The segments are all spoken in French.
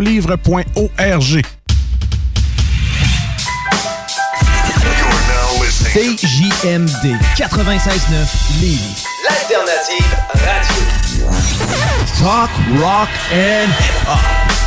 nouveaulivre.org. CJMD 96.9 Lévis. L'alternative radio. Talk, rock and hip-hop.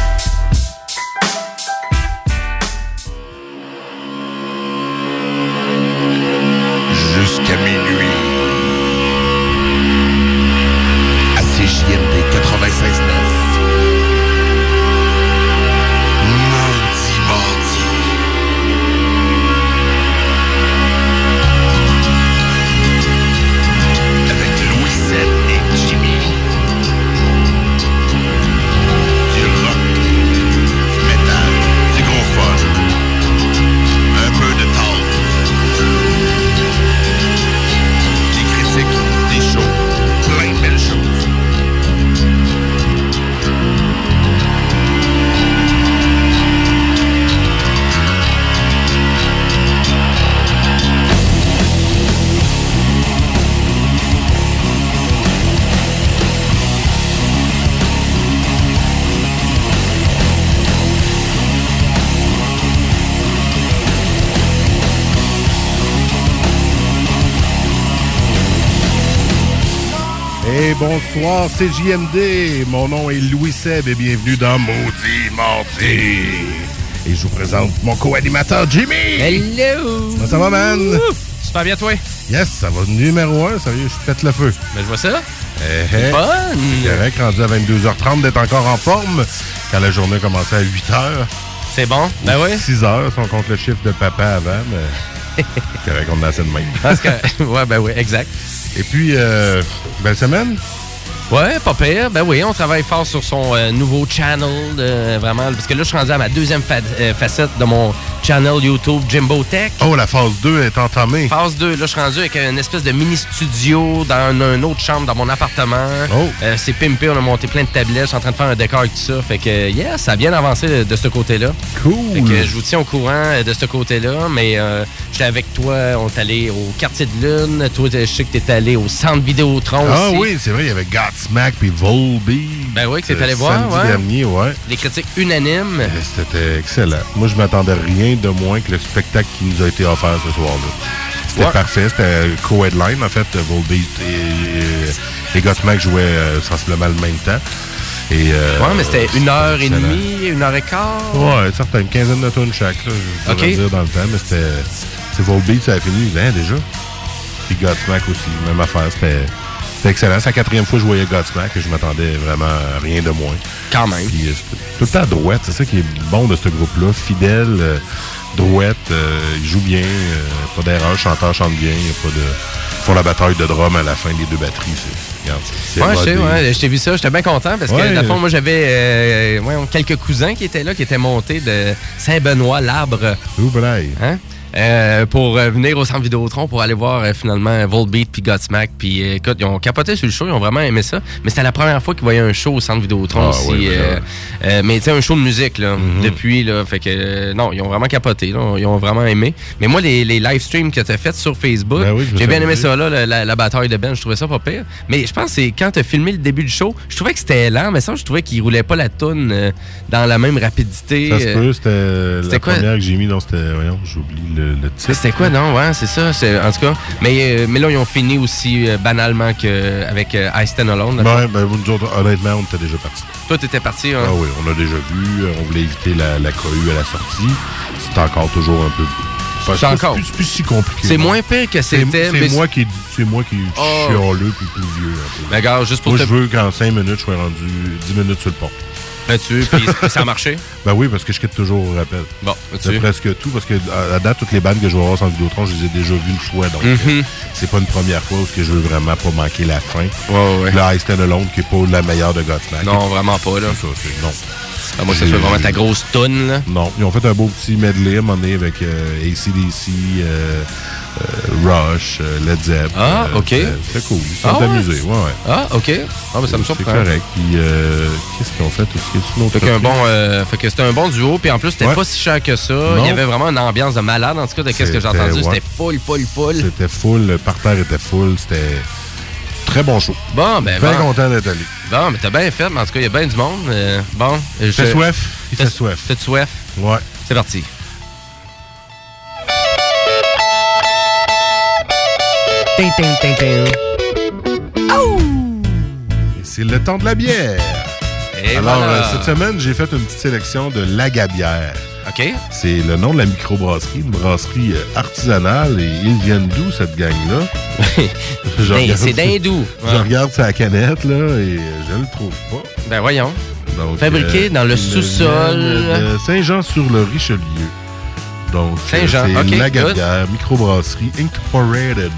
Bonsoir, c'est JMD. Mon nom est Louis Seb et bienvenue dans Maudit Mardi. Et je vous présente mon co-animateur Jimmy. Hello! Comment ça va, man? Super bien, toi? Yes, ça va numéro un. Sérieux, je pète le feu. Ben, je vois ça. Eh, eh. Fun! C'est correct, rendu à 22h30 d'être encore en forme? Quand la journée commençait à 8h. C'est bon? Ben oui. 6h, si on compte le chiffre de papa avant, mais c'est correct, on a assez de même. Parce que, ouais, ben oui, exact. Et puis, euh, belle semaine? Ouais, pas pire. Ben oui, on travaille fort sur son euh, nouveau channel, euh, vraiment. Parce que là, je suis rendu à ma deuxième euh, facette de mon channel YouTube Jimbo Tech. Oh, la phase 2 est entamée. Phase 2, là, je suis rendu avec une espèce de mini-studio dans un, une autre chambre dans mon appartement. Oh. Euh, c'est pimpé, on a monté plein de tablettes, je suis en train de faire un décor et tout ça. Fait que, yeah, ça a bien avancé de, ce côté-là. Cool. Fait que je vous tiens au courant de ce côté-là, mais euh, j'étais avec toi, on est allé au quartier de lune. Toi, je sais que t'es allé au centre Vidéotron Ah aussi. oui, c'est vrai, il y avait Godsmack puis Volby. Ben oui, que t'es Euh, allé voir, Samedi ouais. dernier, ouais. Des critiques unanimes. Et C'était excellent. Moi, je m'attendais rien de moins que le spectacle qui nous a été offert ce soir-là. C'était Ouais. parfait. C'était co-headline, en fait. Volbeat et, et, jouaient euh, sensiblement le même temps. Et, euh, Ouais, mais c'était une heure et demie, une heure et quart. Ouais, certain, une quinzaine de tonnes chaque, là, je dire dans le temps, mais c'était. C'est Volbeat, ça a fini, hein, déjà. Puis Godsmack aussi, même affaire, c'était. C'était excellent. C'est la quatrième fois que je voyais Godsmack et je m'attendais vraiment à rien de moins. Quand même. Puis euh, tout le temps droite, c'est ça qui est bon de ce groupe-là. Fidèle, euh, droite, euh, il joue bien, euh, pas d'erreur, chanteur chante bien, il n'y a pas de. Ils font la bataille de drum à la fin des deux batteries. C'est, regarde, Ouais, je sais, ouais, je t'ai vu ça, j'étais bien content parce que, Ouais. dans le fond, moi, j'avais ouais, quelques cousins qui étaient là, qui étaient montés de Saint-Benoît, l'Arbre, hein, euh, pour euh, venir au centre Vidéotron pour aller voir euh, finalement Volbeat puis Godsmack. Puis euh, écoute, ils ont capoté sur le show, ils ont vraiment aimé ça. Mais c'était la première fois qu'ils voyaient un show au centre Vidéotron Ah, aussi. euh, euh, mais tu sais, un show de musique, là, Mhm. depuis, là. Fait que, euh, non, ils ont vraiment capoté, là, ils ont vraiment aimé. Mais moi, les, les live streams que tu as fait sur Facebook, Ben oui, j'ai bien aimé ça, là, la, la- la bataille de Ben, je trouvais ça pas pire. Mais je pense que c'est quand tu as filmé le début du show, je trouvais que c'était lent, mais ça, je trouvais qu'il roulait pas la toune euh, dans la même rapidité. Ça se peut, c'était la quoi? première que j'ai mis, donc c'était, voyons, j'oublie le, le titre. C'était quoi, non? Ouais, c'est ça. c'est- En tout cas. Mais, euh, mais là, ils ont fini aussi euh, banalement que, avec euh, I Stand Alone. Ouais, ben, nous autres, honnêtement, on était déjà partis. Toi, t'étais parti, hein? Ah oui, on a déjà vu, euh, on voulait éviter la, la cohue à la sortie. C'est encore toujours un peu... C'est encore. plus, plus si compliqué. C'est moins pire que C'est c'était. c'est moi qui c'est moi qui Oh. chialeux puis plus vieux peu. Ben, juste pour Moi, te. je veux qu'en 5 minutes, je sois rendu 10 minutes sur le pont. Là-dessus, puis ça a marché? Ben oui, parce que je quitte toujours au rappel. Bon, C'est presque tout, parce que à à date, toutes les bandes que je vais voir sans Vidéotron, je les ai déjà vues une fois. Donc, Mhm. euh, c'est pas une première fois où je veux vraiment pas manquer la fin. Ouais, ouais. Stand Alone, qui est pas la meilleure de Godsmack. Non, vraiment pas, là. Ça, non. À moi, ça soit vraiment ta grosse toune, là. Non, ils ont fait un beau petit medley à un moment donné avec euh, ACDC, euh, euh, Rush, Led Zepp. Ah, ok. C'était cool. Ils Ah sont ouais? amusés. Ouais, ouais. Ah, OK. Ah, ben, ça me C'est surprend. correct. Puis, qu'est-ce qu'ils ont fait aussi? Fait, qu'un reprise? bon, fait que c'était un bon duo, puis en plus, c'était Ouais. pas si cher que ça. Non. Il y avait vraiment une ambiance de malade, en tout cas, de qu'est-ce que j'ai entendu. C'était full, full, full. C'était full, le parterre était full, c'était très bon show. Bon, ben, Bien bon. content d'être allé. Bon, mais t'as bien fait, mais en tout cas, il y a bien du monde. Euh, bon. Il fait soif? Il fait soif. Soif? Ouais. C'est parti. Et C'est le temps de la bière. Et Alors, voilà. euh, cette semaine, j'ai fait une petite sélection de l'Agabière. OK. C'est le nom de la microbrasserie, une brasserie euh, artisanale. Et ils viennent d'où, cette gang-là? Ben, c'est d'hindou. Je regarde sa canette, là, et je le trouve pas. Ben, voyons. Donc, Fabriqué dans le sous-sol. Saint-Jean-sur-le-Richelieu. Donc, euh, Saint-Jean, c'est ok, Lagabière, microbrasserie Incorporated.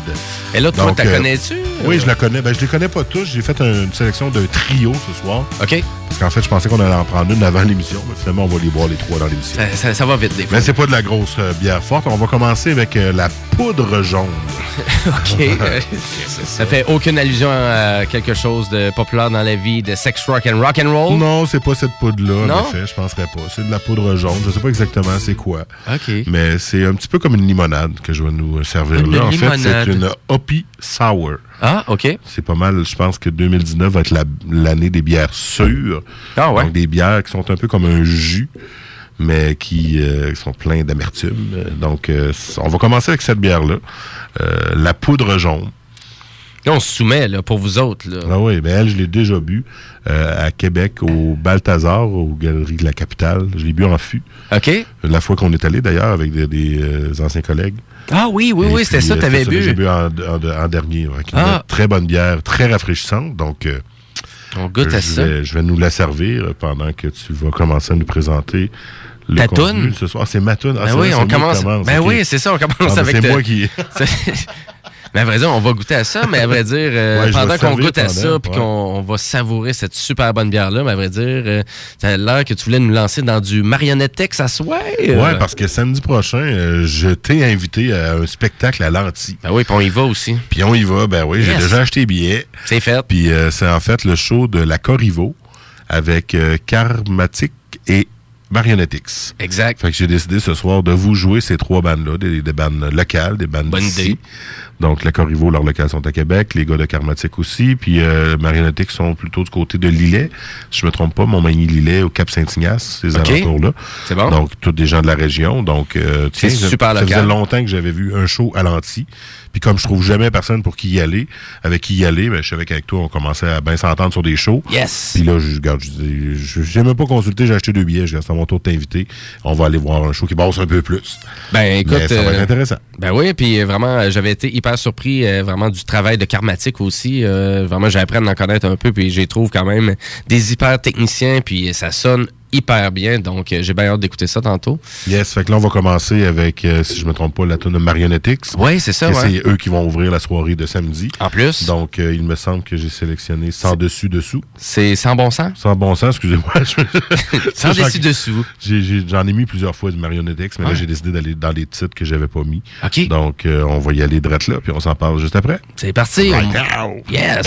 Et là, toi, t'as euh, connais-tu? Oui, je la connais. Ben, je les connais pas tous. J'ai fait un- une sélection de trio ce soir. OK. Parce qu'en fait, je pensais qu'on allait en prendre une avant l'émission, mais finalement, on va les boire les trois dans l'émission. Ça, ça- ça va vite, des fois. Mais c'est pas de la grosse euh, bière forte. On va commencer avec euh, la poudre jaune. OK. Euh, ça fait aucune allusion à quelque chose de populaire dans la vie de sex rock and rock and roll? Non, c'est pas cette poudre-là, en effet. Je penserais pas. C'est de la poudre jaune. Je sais pas exactement c'est quoi. OK. Mais c'est un petit peu comme une limonade que je vais nous servir Une là. En fait, c'est une Hoppy Sour. Ah, OK. C'est pas mal, je pense que 2019 va être la- l'année des bières sûres. Ah, ouais. Donc des bières qui sont un peu comme un jus, mais qui euh, sont pleins d'amertume. Euh, Donc, euh, on va commencer avec cette bière-là. Euh, la poudre jaune. Là, on se soumet, là, pour vous autres, là. Ah oui, mais elle, je l'ai déjà bu euh, à Québec, au Balthazar, aux Galeries de la Capitale. Je l'ai bu en fût. OK? La fois qu'on est allé, d'ailleurs, avec des, des, euh, anciens collègues. Ah oui, oui, Et oui, c'était ça, euh, t'avais c'est J'ai bu. bu en, en- en dernier. Ah. très bonne bière, très rafraîchissante. Donc, euh, On goûte à je, ça. vais, je vais nous la servir pendant que tu vas commencer à nous présenter le Ta contenu toune? ce soir. C'est ma toune. Ah, Ben oui, on qui commence. Ben oui, c'est ça, on commence Ah, ben, avec. c'est de- moi qui... Mais à vrai dire, on va goûter à ça, mais à vrai dire, euh, Ouais, pendant qu'on goûte à ça, puis ouais. qu'on on va savourer cette super bonne bière-là, mais à vrai dire, euh, ça a l'air que tu voulais nous lancer dans du marionnettex à soir. Ouais, parce que samedi prochain, euh, je t'ai invité à un spectacle à Lanty. Ben oui, puis on y va aussi. Puis on y va, ben oui, j'ai déjà acheté billet. C'est fait. Puis euh, c'est en fait le show de la Corrivo avec Karmatic et Marionettix. Exact. Fait que j'ai décidé ce soir de vous jouer ces trois bandes-là, des, des bandes locales, des bandes Bonne idée. Donc, la Corrivo, leurs locales sont à Québec, les gars de Karmatic aussi, puis euh, sont plutôt du côté de Lillet, si je me trompe pas, Montmagny-Lillet au Cap-Saint-Ignace, ces alentours-là. C'est bon. Donc, tous des gens de la région. Donc, euh, tiens, C'est ça- super ça local. faisait longtemps que j'avais vu un show à l'anti. Puis comme je trouve jamais personne pour qui y aller, avec qui y aller, ben, je savais qu'avec toi, on commençait à bien s'entendre sur des shows. Yes. Puis là, je regarde, je je- j'ai même pas consulté, j'ai acheté deux billets, je reste à mon tour de t'inviter. On va aller voir un show qui bosse un peu plus. Ben écoute, Mais ça va être euh, intéressant. Ben oui, puis vraiment, j'avais été hyper surpris euh, vraiment du travail de Karmatic aussi. Euh, vraiment, appris à en connaître un peu, puis j'y trouve quand même des hyper techniciens, puis ça sonne hyper bien. Donc, euh, j'ai bien hâte d'écouter ça tantôt. Yes, fait que là, on va commencer avec, euh, si je me trompe pas, la tune de Marionettix. Oui, c'est ça, ouais. C'est eux qui vont ouvrir la soirée de samedi. En plus, Donc, euh, il me semble que j'ai sélectionné sans dessus-dessous. c'est sans bon sens? Sans bon sens, excusez-moi. Sans dessus-dessous. J'en ai, mis plusieurs fois du Marionettix, mais là, j'ai décidé d'aller dans les titres que j'avais pas mis. OK, Donc, euh, on va y aller direct là, puis on s'en parle juste après. c'est parti. Right On- now. Yes.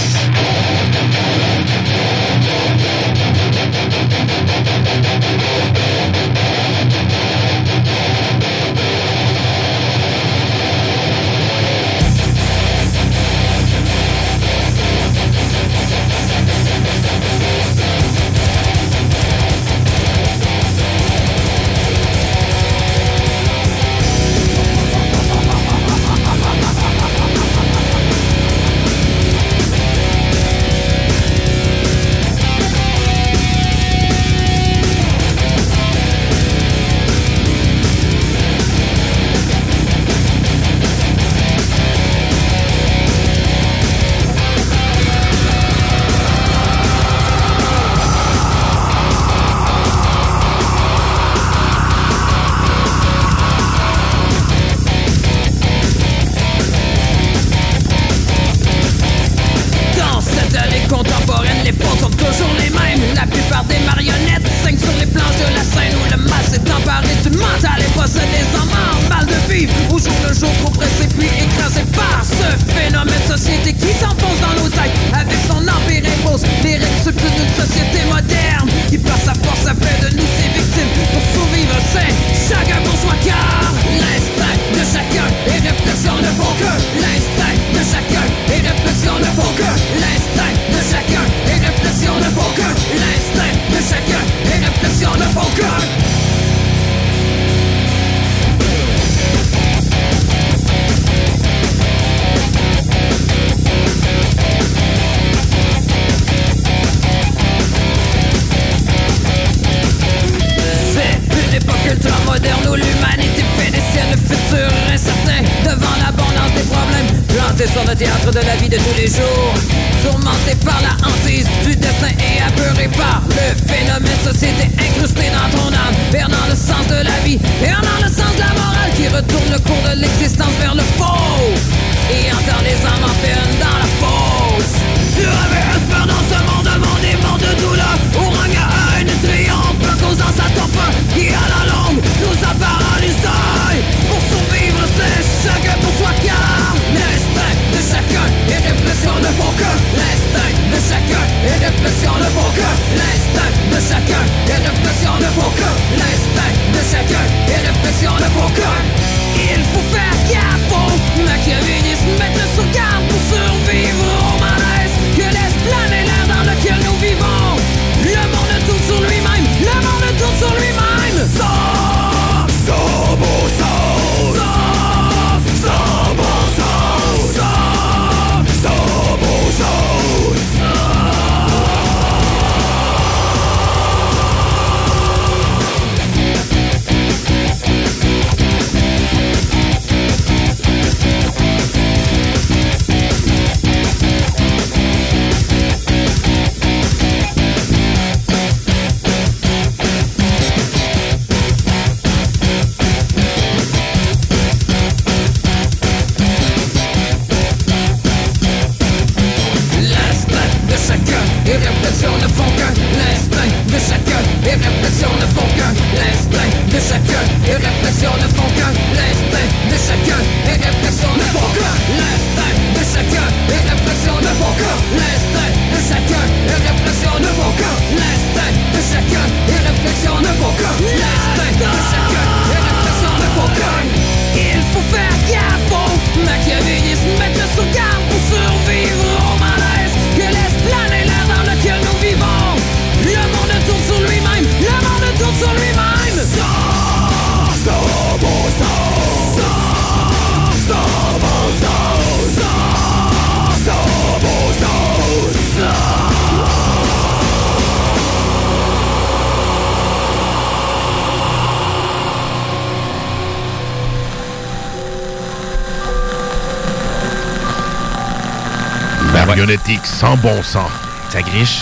Sans bon sens. Ça griche?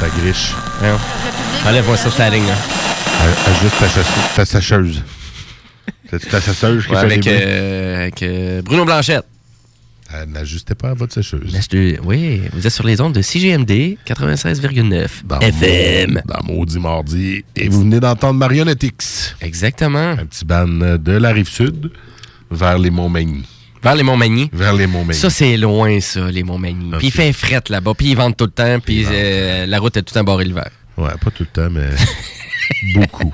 Ta griche. Voyons. Enlève-moi ça, sa ligne. là. A- Ajuste ta, ta sécheuse. C'est ta sécheuse qui Ouais, fait avec euh, avec, euh, Bruno Blanchette. Euh, N'ajustez pas à votre sécheuse. Oui, vous êtes sur les ondes de CGMD 96,9 Dans FM. Dans Maudit Mardi. Et vous venez d'entendre Marionnettix. Exactement. Un petit ban de la rive sud vers les Montmagny. Vers les Montmagny. Vers les Montmagny. Ça, c'est loin, ça, les Montmagny. Puis il fait fret là-bas, puis ils vendent tout le temps, puis euh, la route est tout embarrée l'hiver. Ouais, pas tout le temps, mais beaucoup.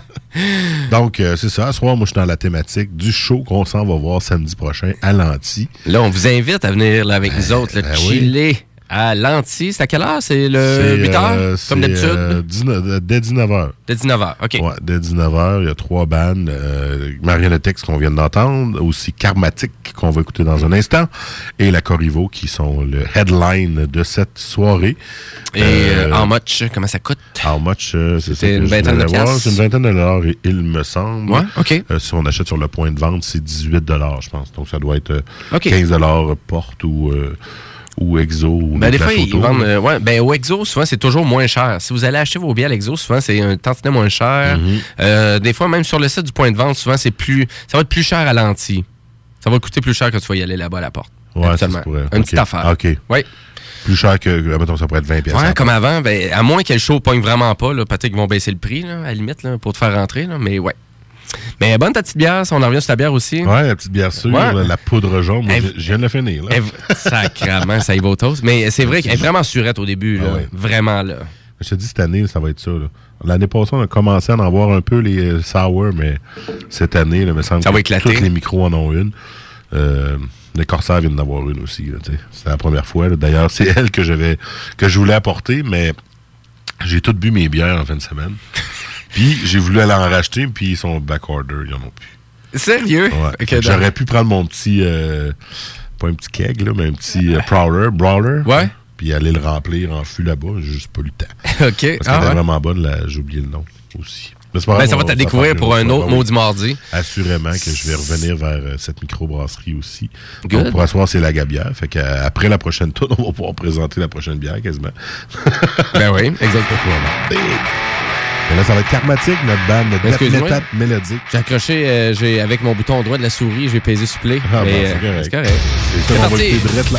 Donc, euh, c'est ça. Ce soir, moi, je suis dans la thématique du show qu'on s'en va voir samedi prochain à Lanty. Là, on vous invite à venir là, avec nous autres, là, ben oui. À Lanty. C'est à quelle heure? C'est le C'est, 8 heures, euh, comme d'habitude? euh, 19 euh, dès 19h. Dès 19 h OK. Ouais, dès 19h, il y a trois bandes. Euh, Marionnettix qu'on vient d'entendre, aussi Karmatic qu'on va écouter dans un instant, et la Corrivo qui sont le headline de cette soirée. Et en match, comment ça coûte? How much? c'est ça une vingtaine de piastres. C'est une vingtaine de dollars, il- me semble. Ouais, OK. Si on achète sur le point de vente, c'est 18 dollars, je pense. Donc, ça doit être euh, OK. 15 dollars porte ou, ou exo. Ou Ben, des fois, ils vendent. euh, ouais, ben, au Exo, souvent, c'est toujours moins cher. Si vous allez acheter vos billets à l'Exo, souvent, c'est un tantinet moins cher. Mhm. Euh, des fois, même sur le site du point de vente, souvent, c'est plus. Ça va être plus cher à l'anti. Ça va coûter plus cher que tu vas y aller là-bas à la porte. Ouais, ça Habituellement. se pourrait. Une petite affaire. OK. Oui. Plus cher que, euh, mettons, ça pourrait être 20 pièces. Ouais, comme avant, ben, à moins que le show pogne vraiment pas, peut-être qu'ils vont baisser le prix, là, à la limite, là, pour te faire rentrer, là, mais ouais. Mais bonne ta petite bière, si on en revient sur ta bière aussi. Ouais, la petite bière sûre, Ouais. la poudre jaune. Moi, Elle- je, je viens de la finir. Là. Elle- ça y va au toast. Mais c'est vrai qu'elle est vraiment surette au début, là. Ah ouais. Vraiment, là. Je te dis, cette année, ça va être ça. là. L'année passée, on a commencé à en avoir un peu les euh, sour, mais cette année, là, il me semble Ça va que éclater. tous les micros en ont une. Euh, les Corsaires viennent d'en une aussi. là. C'est la première fois. là. D'ailleurs, c'est elle que que je voulais apporter, mais j'ai tout bu mes bières en fin de semaine. Puis j'ai voulu aller en racheter, puis ils sont back-order, ils en ont plus. Sérieux? Ouais. J'aurais pu prendre mon petit... euh, pas un petit keg, là, mais un petit euh, Prowler. Brawler. Ouais. puis aller le remplir en fût là-bas. J'ai juste pas le temps. OK. Parce qu'elle Ah ouais. vraiment bonne, j'ai oublié le nom aussi. Mais pas Ben, ça va te découvrir pour un autre autre fois. maudit mardi. Assurément que je vais revenir vers euh, cette microbrasserie aussi. Good. Donc, pour asseoir, c'est la gabière. Fait qu'après la prochaine tour, on va pouvoir présenter la prochaine bière quasiment. Ben oui, exactement. Mais là, ça va être karmatique, notre band, notre metal mélodique. J'ai accroché, euh, j'ai avec mon bouton droit de la souris, j'ai pesé supplé. Ah, mais, bon, euh, c'est correct. C'est correct. C'est ça, C'est on va parti. le direct là.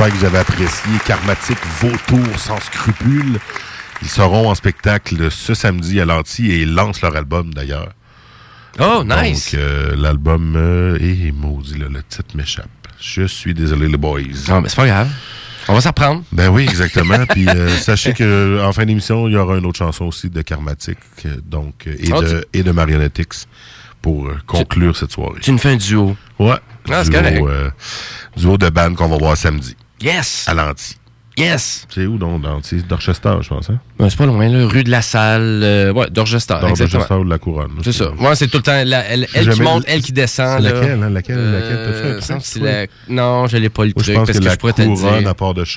J'espère que vous avez apprécié Karmatique Vautour sans scrupules. Ils seront en spectacle ce samedi à l'Anti et ils lancent leur album d'ailleurs. Oh, nice. Donc, euh, l'album. Euh, et maudit, là, le titre m'échappe. Je suis désolé, les boys. Non, mais c'est pas grave. On va s'en reprendre. Ben oui, exactement. Puis euh, sachez que en fin d'émission, il y aura une autre chanson aussi de Karmatic, euh, donc euh, et, Ah, de, et de Marionettix pour euh, conclure cette soirée. Tu nous fais un duo. Ouais. Ah, c'est duo, correct. euh, duo de band qu'on va voir samedi Yes! Yes! C'est où donc l'anti Dorchester, je pense. Hein? Ouais, c'est pas loin, là. Rue de la Salle. euh, ouais, Dorchester. Dans exactement. Dorchester de la Couronne. C'est ça. Ouais, c'est tout le temps. la- elle elle qui monte, elle qui descend. C'est laquelle, hein? Laquelle, Euh, laquelle? T'as-tu un truc, la- Non, je l'ai pas le Moi, je truc pense parce que que, la je pourrais te le couronne, dire. à part de puis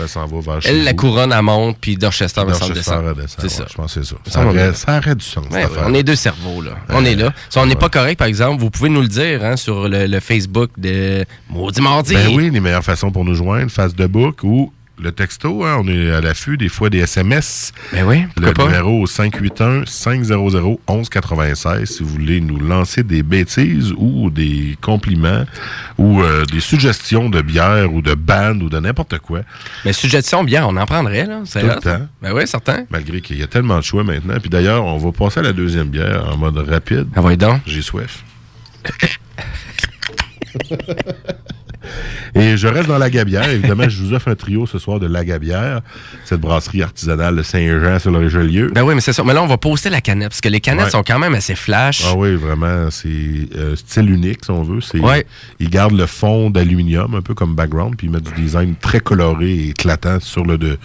elle s'en va vers Elle, la couronne, elle monte, puis Dorchester, semble Dorchester, descend. elle C'est ça. Je pense que c'est ça. Ça aurait, semble ça aurait du sens, on est deux cerveaux, là. On est là. Si on n'est pas correct, par exemple, vous pouvez nous le dire hein, sur le, le Facebook de Maudit Mardi. Ben oui, les meilleures façons pour nous joindre, face de book ou le texto, hein, on est à l'affût des fois des SMS. Ben oui, Le pas? numéro 581-500-1196 si vous voulez nous lancer des bêtises ou des compliments ou euh, des suggestions de bière ou de band ou de n'importe quoi. Mais suggestion bien, on en prendrait, là. C'est Tout le temps. Ben oui, certain. Malgré qu'il y a tellement de choix maintenant. Puis d'ailleurs, on va passer à la deuxième bière en mode rapide. Ah donc. J'ai soif. Et je reste dans la gabière. Évidemment, je vous offre un trio ce soir de la gabière, cette brasserie artisanale de Saint-Jean sur le Richelieu. Ben oui, mais c'est ça. Mais là, on va poster la canette, parce que les canettes Ouais. sont quand même assez flash. Ah oui, vraiment, c'est euh, style unique, si on veut. C'est, Ouais. Ils gardent le fond d'aluminium, un peu comme background, puis ils mettent du design très coloré et éclatant sur le, de,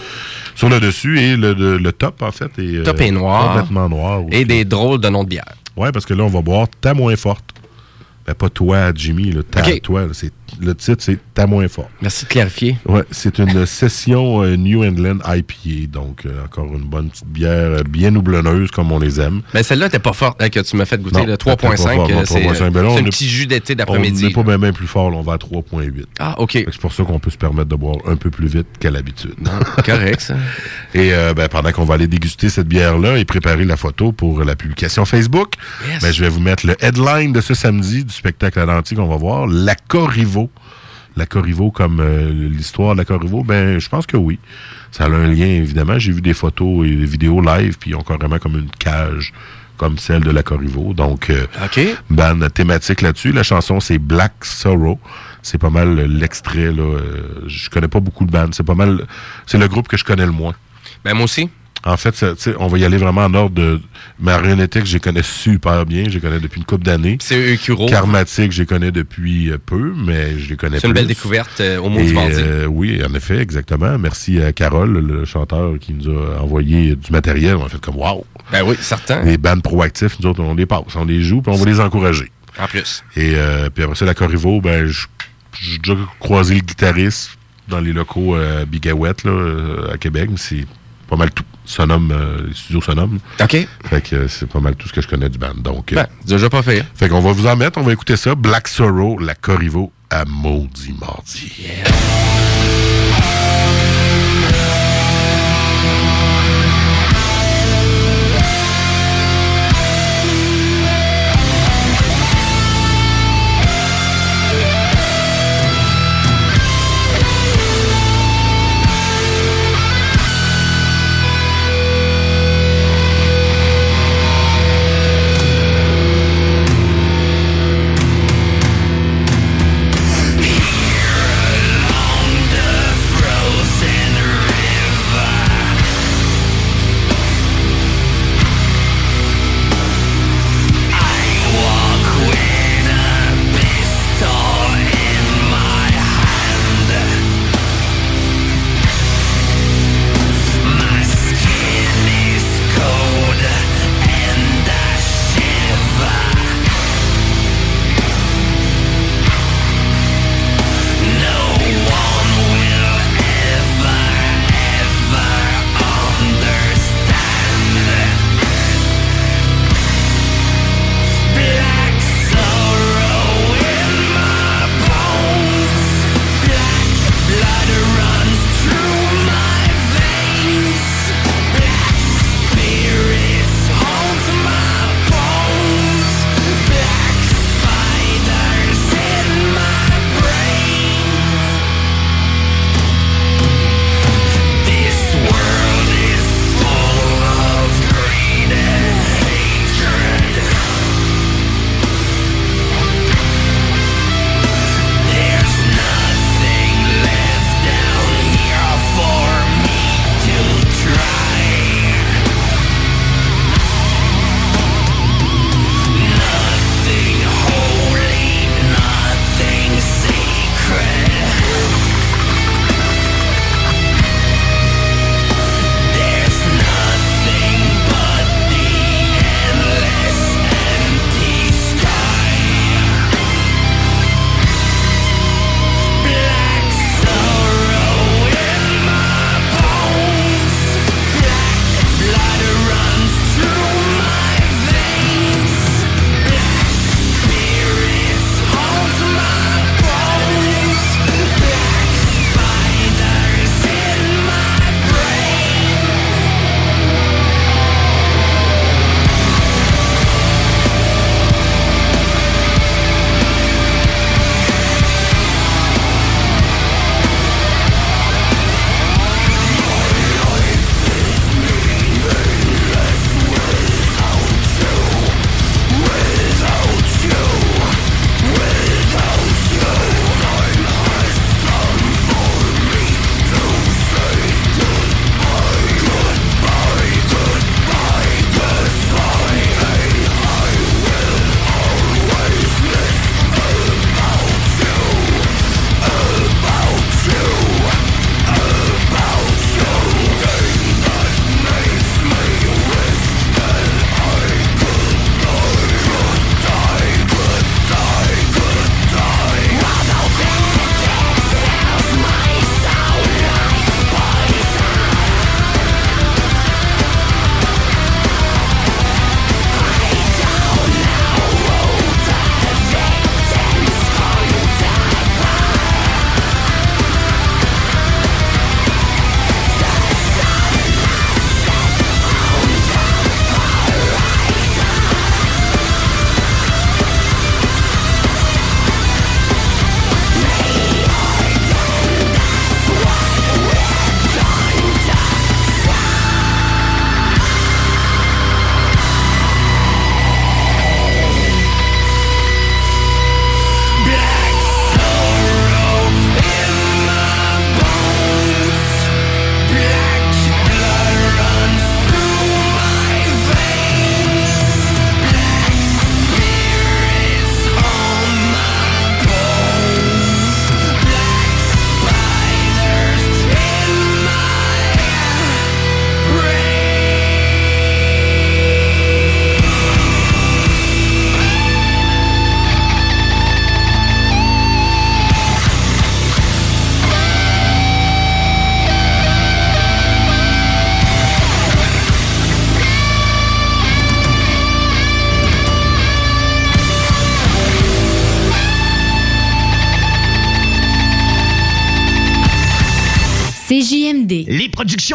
sur le dessus. Et le, de- le top, en fait, est, euh, Top est noir. complètement noir. Et des drôles de noms de bière. Ouais, parce que là, on va boire ta moins forte. Ben, pas toi, Jimmy, là, ta, Ok. toi. c'est, le titre, c'est ta moins forte. Merci de clarifier. Ouais, c'est une session euh, New England IPA, donc euh, encore une bonne petite bière euh, bien houblonneuse comme on les aime. Mais celle-là, t'es pas forte, hein, que tu m'as fait goûter. Non, le elle était pas 3.5, forte, non, euh, c'est 3.5, ben on un petit jus d'été On d'après-midi. n'est pas bien plus fort, là, on va à 3.8. Ah, OK. C'est pour ça qu'on peut se permettre de boire un peu plus vite qu'à l'habitude. Correct, ça. Et euh, ben, pendant qu'on va aller déguster cette bière-là et préparer la photo pour la publication Facebook, Yes. ben, je vais vous mettre le headline de ce samedi du spectacle à l'antique qu'on va voir, La Corriveau. La Corriveau comme euh, l'histoire de la Corriveau, ben je pense que oui. Ça a un lien, évidemment. J'ai vu des photos et des vidéos live, puis ils ont carrément comme une cage comme celle de la Corriveau. Donc, euh, OK. ban thématique là-dessus. La chanson, c'est Black Sorrow. C'est pas mal euh, l'extrait, là. Euh, je connais pas beaucoup de bandes. C'est pas mal... C'est le groupe que je connais le moins. Ben moi aussi. En fait, ça, on va y aller vraiment en ordre de... Marionnetic, je les connais super bien. Je les connais depuis une couple d'années. C'est Eukuro. Karmatic, je les connais depuis euh, peu, mais je les connais C'est une belle découverte euh, au Et, du euh, oui, en effet, exactement. Merci à Carole, le chanteur, qui nous a envoyé du matériel. On a fait comme wow. Ben oui, certain. Les bandes proactifs, nous autres, on les passe, on les joue, puis on va les encourager. En plus. Et euh, puis après ça, la Corriveau, ben, je- j'ai déjà croisé le guitariste dans les locaux euh, Bigawet, là, à Québec, mais c'est pas mal tout. Sonum, euh, Sonum. OK. Fait que euh, c'est pas mal tout ce que je connais du band. Donc, euh, Ben, déjà pas fait. fait qu'on va vous en mettre, on va écouter ça. Black Sorrow, la Corriveau à Maudit Mardi.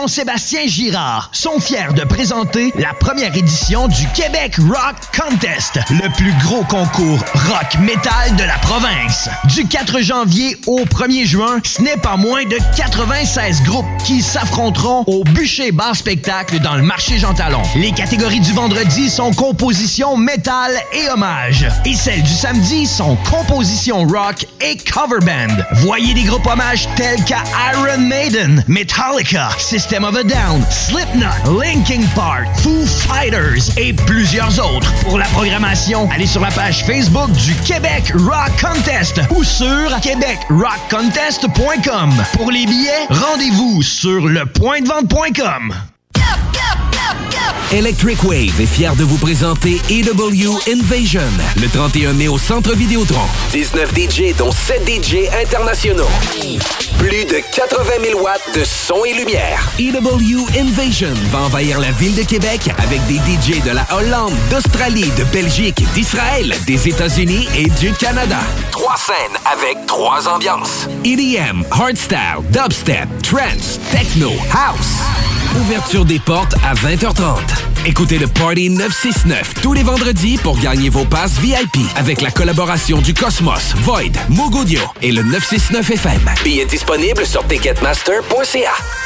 Sébastien Girard sont fiers de présenter la première édition du Québec Rock Contest, le plus gros concours rock metal de la province. Du 4 janvier au 1er juin, ce n'est pas moins de 96 groupes qui s'affronteront au bûcher bar spectacle dans le marché Jean Talon. Les catégories du vendredi sont composition métal et hommage. Et celles du samedi sont composition rock et cover band. Voyez des groupes hommages tels qu'à Iron Maiden, Metallica, System of a Down, Slipknot, Linkin Park, Foo Fighters et plusieurs autres. Pour la programmation, allez sur la page Facebook du Québec Rock Contest ou sur québecrockcontest.com. Pour les billets, rendez-vous sur lepointdevente.com. Electric Wave est fier de vous présenter EW Invasion le 31 mai au Centre Vidéotron. 19 DJ dont 7 DJ internationaux. Plus de 80 000 watts de son et lumière. EW Invasion va envahir la ville de Québec avec des DJ de la Hollande, d'Australie, de Belgique, d'Israël, des États-Unis et du Canada. Trois scènes avec trois ambiances. EDM, hardstyle, dubstep, trance, techno, house. Ouverture des portes à 20h30. Écoutez le Party 969 tous les vendredis pour gagner vos passes VIP avec la collaboration du Cosmos, Void, Mogodio et le 969 FM. Billets disponibles sur ticketmaster.ca.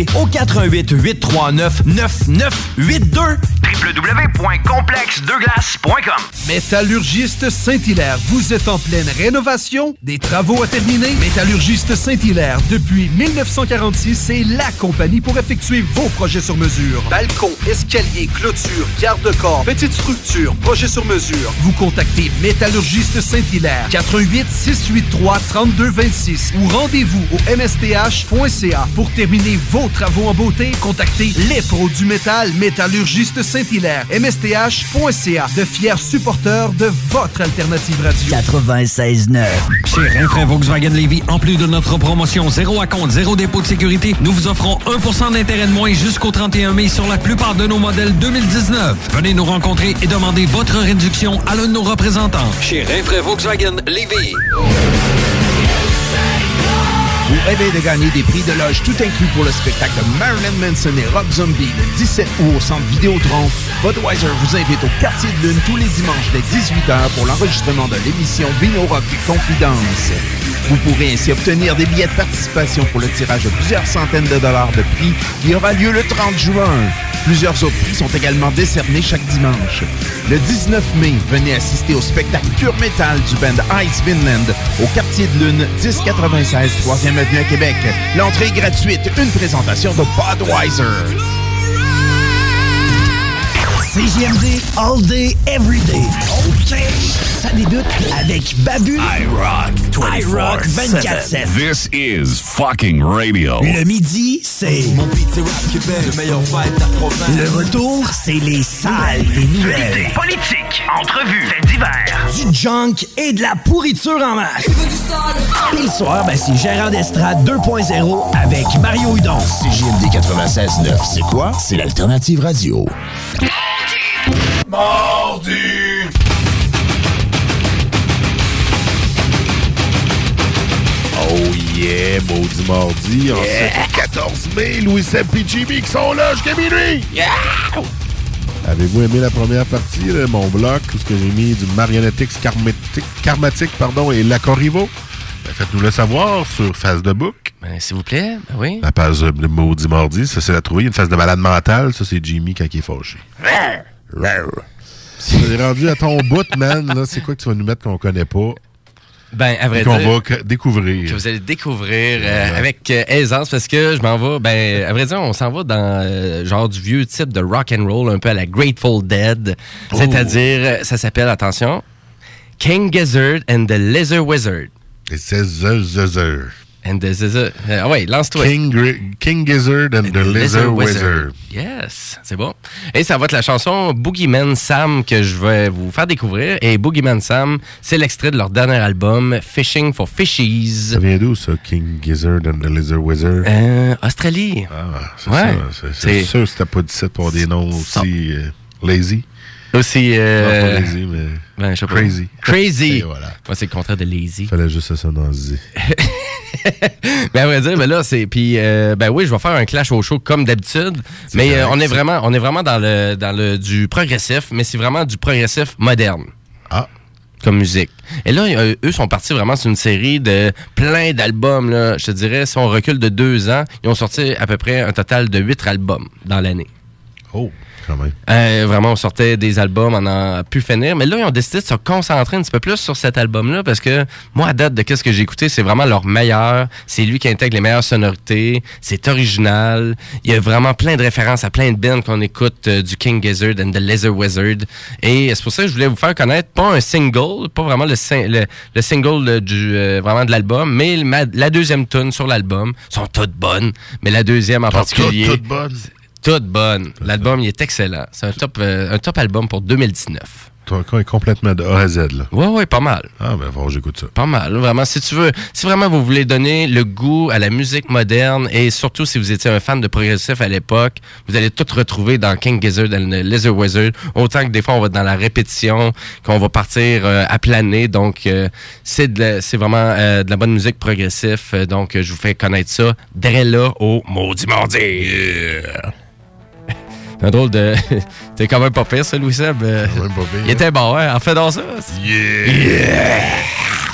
au 88 839 9982 www.complexdeglace.com Métallurgiste Saint-Hilaire, vous êtes en pleine rénovation? Des travaux à terminer? Métallurgiste Saint-Hilaire, depuis 1946, c'est la compagnie pour effectuer vos projets sur mesure. Balcon, escalier, clôture, garde-corps, petite structure, projet sur mesure. Vous contactez Métallurgiste Saint-Hilaire, 88 683 3226 ou rendez-vous au msth.ca pour terminer vos travaux en beauté. Contactez les pros du métal, Métallurgiste Saint-Hilaire, msth.ca, de fiers supporters de votre alternative radio. 96.9 Chez Rinfraie Volkswagen Levy, en plus de notre promotion 0 à compte, 0 dépôt de sécurité, nous vous offrons 1% d'intérêt de moins jusqu'au 31 mai sur la plupart de nos modèles 2019. Venez nous rencontrer et demander votre réduction à l'un de nos représentants. Chez Rinfraie Volkswagen Levy. Rêvez de gagner des prix de loge tout inclus pour le spectacle Marilyn Manson et Rob Zombie le 17 août au centre Vidéotron. Budweiser vous invite au quartier de lune tous les dimanches dès 18h pour l'enregistrement de l'émission Vino Rock Confidence. Vous pourrez ainsi obtenir des billets de participation pour le tirage de plusieurs centaines de dollars de prix qui aura lieu le 30 juin. Plusieurs autres prix sont également décernés chaque dimanche. Le 19 mai, venez assister au spectacle pur métal du band Ice Vinland au quartier de lune 1096 3e avenue à Québec. L'entrée est gratuite, une présentation de Budweiser. CJMD, all day, every day. OK. Ça débute avec Babu. I rock 24 rock 24-7. This is fucking radio. Le midi, c'est... Mon beat c'est rap Québec, le meilleur vibe de la province. Le retour, c'est les salles des nouvelles. Politique, entrevues, faits divers. Du junk et de la pourriture en masse. Et le soir, ben, c'est Gérard d'Estrade 2.0 avec Mario Hudon. CJMD 96.9, c'est quoi? C'est l'alternative radio. Mardi! Oh yeah, maudit mardi. En ce 14 mai, Louis et Jimmy qui sont là jusqu'à minuit. Avez-vous aimé la première partie, là, mon bloc, où ce que j'ai mis du Marionettix Karmatic, Karmatic pardon, et Lacorivo? Ben, Faites-nous le savoir sur Face de Book. Ben, S'il vous plaît, ben oui. La page de Maudit Mardi, ça c'est la trouver. Une phase de malade mentale, ça c'est Jimmy quand il est fâché. Si on est rendu à ton bout, man, là, c'est quoi que tu vas nous mettre qu'on connaît pas? Ben, à vrai Et qu'on va découvrir. que vous allez découvrir euh, avec euh, aisance parce que je m'en vais, ben, à vrai dire, on s'en va dans euh, genre du vieux type de rock and roll, un peu à la Grateful Dead. C'est-à-dire, euh, ça s'appelle, attention, King Gizzard and the Lizard Wizard. Et c'est the, the, the. And the Lizard. Ah ouais, lance-toi. King, King Gizzard and the Lizard Wizard. Yes, c'est bon. Et ça va être la chanson Boogeyman Sam que je vais vous faire découvrir. Et Boogeyman Sam, c'est l'extrait de leur dernier album, Fishing for Fishies. Ça vient d'où, ça, King Gizzard and the Lizard Wizard? Euh, Australie. Ah, c'est Ouais. ça. C'est- sûr que c'était pas 17 pour des noms aussi euh, lazy. Aussi. Euh, Non, pas lazy, mais ben, je sais pas. crazy. Crazy. Et voilà. Moi, c'est le contraire de lazy. Fallait juste ça dans Z. Mais à vrai dire, mais là, c'est. Puis, euh, ben oui, je vais faire un clash au show comme d'habitude. Mais euh, on est vraiment, on est vraiment dans le, dans le du progressif, mais c'est vraiment du progressif moderne. Ah. Comme musique. Et là, euh, eux sont partis vraiment sur une série de plein d'albums. Là. Je te dirais, si on recule de deux ans, ils ont sorti à peu près un total de huit albums dans l'année. Oh, quand même. Euh, vraiment, on sortait des albums, on a pu finir. Mais là, ils ont décidé de se concentrer un petit peu plus sur cet album-là parce que moi, à date de qu'est-ce que j'ai écouté, c'est vraiment leur meilleur. C'est lui qui intègre les meilleures sonorités. C'est original. Il y a vraiment plein de références à plein de bands qu'on écoute euh, du King Gizzard and the Laser Wizard. Et c'est pour ça que je voulais vous faire connaître pas un single, pas vraiment le, sing- le, le single du euh, vraiment de l'album, mais la deuxième tune sur l'album sont toutes bonnes. Mais la deuxième en particulier. toutes- toutes bonnes? Toutes bonnes. L'album, il est excellent. C'est un top, euh, un top album pour 2019. Ton cas est complètement de A à Z, là. Ouais, ouais, pas mal. Ah, ben, que j'écoute ça. Pas mal, vraiment. Si tu veux, si vraiment vous voulez donner le goût à la musique moderne et surtout si vous étiez un fan de progressif à l'époque, vous allez tout retrouver dans King Gizzard and the Lizard Wizard. Autant que des fois on va dans la répétition, qu'on va partir euh, à planer. Donc euh, c'est vraiment euh, de la bonne musique progressif. Euh, donc je vous fais connaître ça là au Maudit Mardi. Yeah. C'est un drôle de. T'es quand même pas pire, ça, Louis Seb. Euh, Il était bon, hein? En fait, dans ça. Yeah! Boogeyman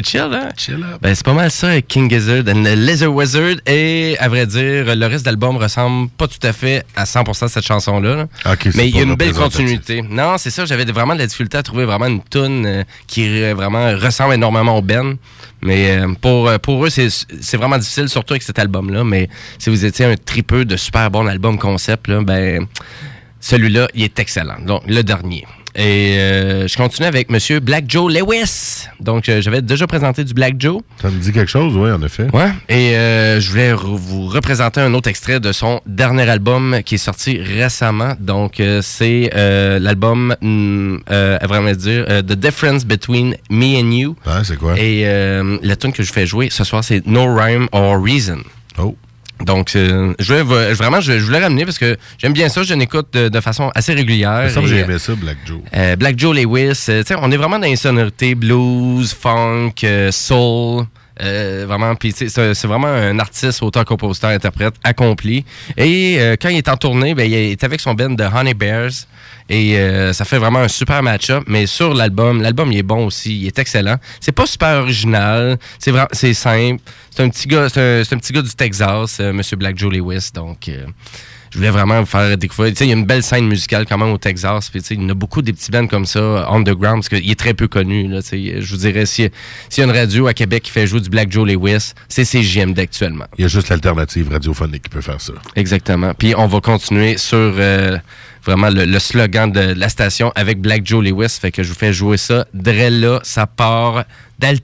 C'était chill, hein? Chill up. Ben, c'est pas mal ça, King Gizzard and Lizard Wizard. Et, à vrai dire, le reste de l'album ressemble pas tout à fait à 100% à cette chanson-là. c'est Mais il y a une belle continuité. Non, c'est ça, j'avais vraiment de la difficulté à trouver vraiment une tune euh, qui vraiment ressemble énormément au Ben. Mais euh, pour, euh, pour eux, c'est c'est vraiment difficile, surtout avec cet album-là. Mais si vous étiez un tripeux de super bon album concept, là, ben celui-là, il est excellent. Donc, le dernier. Et euh, je continue avec Monsieur Black Joe Lewis. Donc, euh, j'avais déjà présenté du Black Joe. Ça me dit quelque chose, oui, en effet. Ouais. Et euh, je voulais re- vous représenter un autre extrait de son dernier album qui est sorti récemment. Donc, c'est l'album, euh, à vraiment dire, The Difference Between Me and You. Ouais, c'est quoi? Et la tune que je fais jouer ce soir, c'est No Rhyme or Reason. Oh. Donc, euh, je voulais, vraiment, je, je voulais ramener parce que j'aime bien ça. Je l'écoute de, de façon assez régulière. Et, j'ai euh, aimé ça, Black Joe. euh, Black Joe Lewis, euh, tu sais, on est vraiment dans les sonorités blues, funk, euh, soul. Euh, vraiment, puis c'est vraiment un artiste, auteur, compositeur, interprète accompli. Et euh, quand il est en tournée, ben, il est avec son band de Honey Bears. Et euh, ça fait vraiment un super match-up. Mais sur l'album, l'album il est bon aussi, il est excellent. C'est pas super original, c'est vraiment, c'est simple. C'est un petit gars, c'est un, un petit gars du Texas, euh, Monsieur Black Joe Lewis. Donc euh, je voulais vraiment vous faire découvrir. Tu sais, il y a une belle scène musicale quand même au Texas. Puis, tu sais, il y en a beaucoup des petits bands comme ça, underground, parce qu'il est très peu connu. Là, tu sais. je vous dirais, s'il s'il y a une radio à Québec qui fait jouer du Black Joe Lewis, c'est CJMD actuellement. Il y a juste l'alternative radiophonique qui peut faire ça. Exactement. Puis on va continuer sur euh, vraiment le, le slogan de la station avec Black Joe Lewis. Fait que je vous fais jouer ça. Drella, ça part dans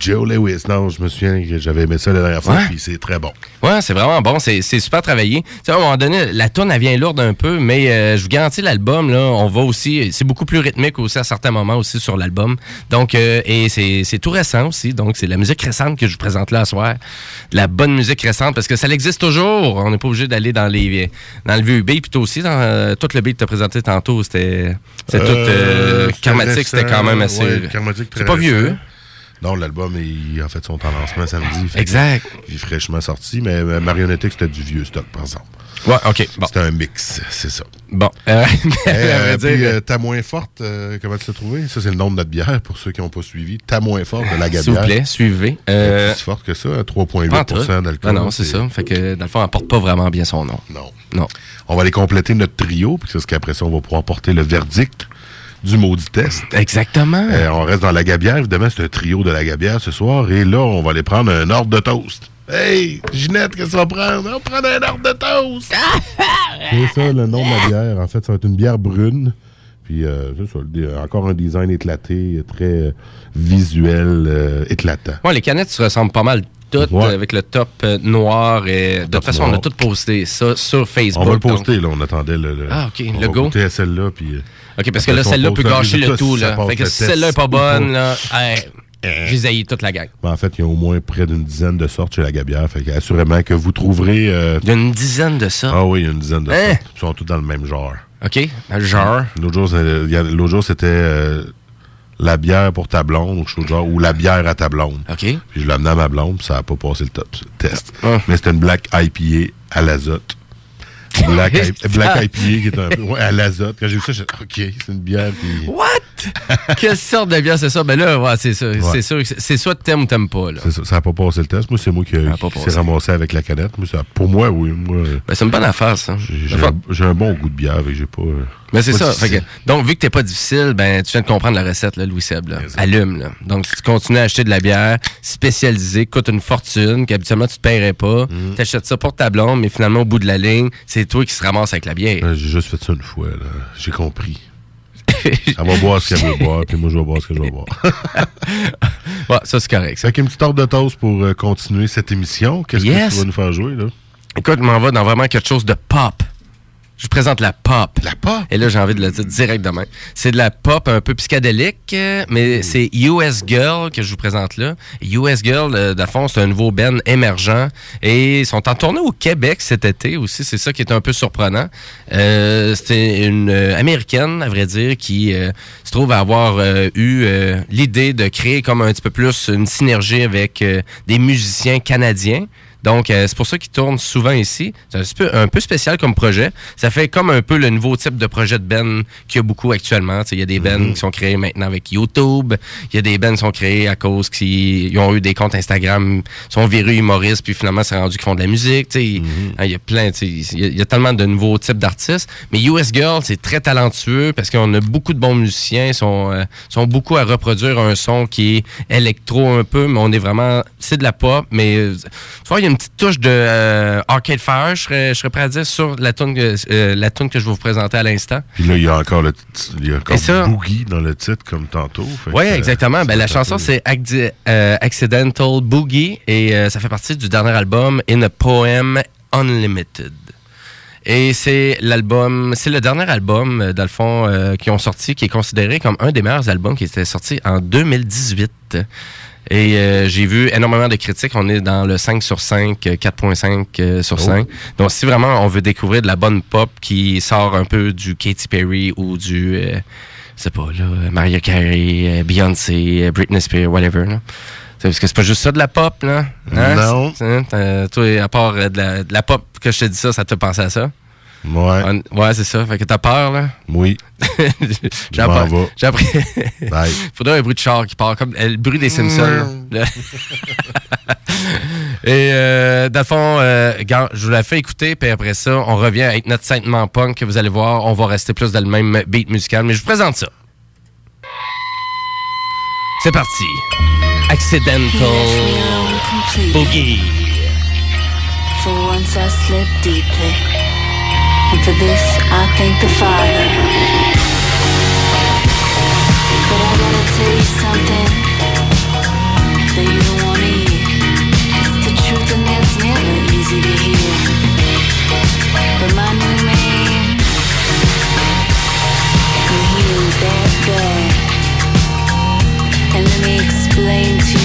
Joe Lewis. Non, je me souviens que j'avais aimé ça la dernière fois, Ouais. puis c'est très bon. Ouais, c'est vraiment bon. C'est super travaillé. Tu sais, à un moment donné, la tune elle vient lourde un peu, mais euh, je vous garantis, l'album, là, on va aussi. C'est beaucoup plus rythmique aussi à certains moments aussi sur l'album. Donc, euh, et c'est tout récent aussi. Donc, c'est la musique récente que je vous présente là ce soir. De la bonne musique récente, parce que ça existe toujours. On n'est pas obligé d'aller dans les dans le vieux beat. Puis toi aussi, dans euh, tout le beat que tu as présenté tantôt, c'était tout. Karmatique, c'était quand même assez. Ouais, c'est pas vieux. Non, l'album, il- en fait, sont en lancement samedi. Fait Exact. Il est fraîchement sorti, mais euh, Marionnettique, c'était du vieux stock, par exemple. Ouais, OK. Bon. C'était un mix, c'est ça. Bon. Euh, Eh, euh, dire, puis, euh, ta moins forte, euh, comment tu l'as trouvé? Ça, c'est le nom de notre bière, pour ceux qui n'ont pas suivi. Ta moins forte de la gabière. S'il vous plaît, suivez. Euh, si forte que ça, hein, Pas en tout. 3,8% d'alcool. Non, non, c'est ça. Fait que, dans le fond, elle porte pas vraiment bien son nom. Non. Non. On va aller compléter notre trio, puis c'est ce qu'après ça, on va pouvoir porter le verdict du maudit test. Exactement. Euh, on reste dans la gabière, évidemment, c'est un trio de la gabière ce soir, et là, on va aller prendre un ordre de toast. Hey, Ginette, qu'est-ce qu'on va prendre? On va prendre un ordre de toast! c'est ça, le nom de la bière. En fait, ça va être une bière brune. Puis, euh, c'est ça, le- encore un design éclaté, très euh, visuel, euh, éclatant. Ouais, les canettes se ressemblent pas mal toutes Ouais. avec le top euh, noir. Et, de toute façon, on a tout posté ça sur Facebook. On va le donc- poster, là. On attendait le. le- Ah, OK, on le va go. celle-là, puis. Euh, OK, parce que là, celle-là peut gâcher le tout. Là. Fait que si celle-là est pas bonne, là, hey, j'ai toute la gang. Ben, en fait, il y a au moins près d'une dizaine de sortes chez la Gabière. Fait que, assurément que vous trouverez. euh, Il y a une dizaine de sortes? Ah oui, il y a une dizaine de Hein? sortes. Ils sont tous dans le même genre. OK, le genre. L'autre jour, c'était euh, la bière pour ta blonde ou chose genre, ou la bière à ta blonde. OK. Puis je l'ai amené à ma blonde, puis ça n'a pas passé le, top, test. Ah. Mais c'était une Black IPA à l'azote. Black, I- Black IPA qui est un peu. Ouais, à l'azote. Quand j'ai vu ça, j'ai dit, OK, c'est une bière. Puis... What? Quelle sorte de bière c'est ça? Ben là, ouais, c'est ça. C'est sûr que c'est- soit t'aimes ou t'aimes pas. Là. Ça, n'a pas passé le test. Moi, c'est moi qui, qui s'est ramassé avec la canette. Moi, ça- pour moi, oui. Moi, Ben, c'est une bonne affaire, ça. j'ai un, bon goût de bière et j'ai pas. euh, Mais c'est ça. difficile. Fait que- donc, vu que t'es pas difficile, ben, tu viens de comprendre la recette, là, Louis Seb. Là. Allume. Là. Donc, si tu continues à acheter de la bière spécialisée, coûte une fortune, qu'habituellement tu te paierais pas, Mm. t'achètes ça pour ta blonde, mais finalement, au bout de la ligne, c'est toi qui se ramasse avec la bière. Euh, J'ai juste fait ça une fois. là. J'ai compris. Elle va boire ce qu'elle veut boire, puis moi, je vais boire ce que je vais boire. ouais, ça, c'est correct. Ça. Fait qu'une petite ordre de toast pour euh, continuer cette émission. Qu'est-ce Yes. que tu vas nous faire jouer, là? Écoute, je m'en va dans vraiment quelque chose de pop. Je vous présente la pop. La pop? Et là, j'ai envie de le dire direct demain. C'est de la pop un peu psychédélique, euh, mais c'est US Girl que je vous présente là. US Girl, euh, fond, c'est un nouveau band émergent. Et ils sont en tournée au Québec cet été aussi. C'est ça qui est un peu surprenant. Euh, c'est une euh, Américaine, à vrai dire, qui euh, se trouve à avoir eu l'idée de créer comme un petit peu plus une synergie avec des musiciens canadiens. Donc, euh, c'est pour ça qu'ils tournent souvent ici. C'est un, peu- un peu spécial comme projet. Ça fait comme un peu le nouveau type de projet de Ben qu'il y a beaucoup actuellement. Il y a des Ben qui sont créés maintenant avec YouTube. Il y a des Ben qui sont créés à cause qu'ils ils ont eu des comptes Instagram, sont virés humoristes, puis finalement, c'est rendu qu'ils font de la musique. Hein, Il y a plein, tu sais, il y, a- il y a tellement de nouveaux types d'artistes. Mais US Girl, c'est très talentueux parce qu'on a beaucoup de bons musiciens. Ils sont, euh, sont beaucoup à reproduire un son qui est électro un peu, mais on est vraiment... C'est de la pop, mais... euh, tu vois, il y a une petite touche de euh, Arcade Fire, je serais, je serais prêt à dire, sur la tune que, euh, la tune que je vais vous présenter à l'instant. Puis là, il y a encore le il y a encore ça- Boogie dans le titre, comme tantôt. Oui, exactement. Ben, la chanson, c'est euh, Accidental Boogie et ça fait partie du dernier album In a Poem Unlimited. Et c'est l'album, c'est le dernier album, dans le fond, euh, qui ont sorti, qui est considéré comme un des meilleurs albums qui était sorti en 2018. Et euh, j'ai vu énormément de critiques. On est dans le 5 sur 5, euh, 4.5 euh, sur 5. Donc, si vraiment on veut découvrir de la bonne pop qui sort un peu du Katy Perry ou du, euh, je sais pas, là, Mariah Carey, euh, Beyoncé, euh, Britney Spears, whatever, là. Parce que c'est pas juste ça de la pop, là. Hein? Non. Toi, à part euh, de la, de la pop que je te dis ça, ça te fait penser à ça? Ouais. Ouais, c'est ça. Fait que t'as peur, là? Oui. J'ai appris. J'ai appris. Bye. Faudrait un bruit de char qui part, comme euh, le bruit des Simpsons. là. Et euh, dans le fond, euh, je vous la fais écouter, puis après ça, on revient avec notre saintement punk que vous allez voir. On va rester plus dans le même beat musical, mais je vous présente ça. C'est parti. Accidental Boogie. For once I deeply. And for this, I thank the Father. But I gotta tell you something that you don't wanna hear. It's the truth and that's never easy to hear. But my new man, he was that bad. And let me explain to you.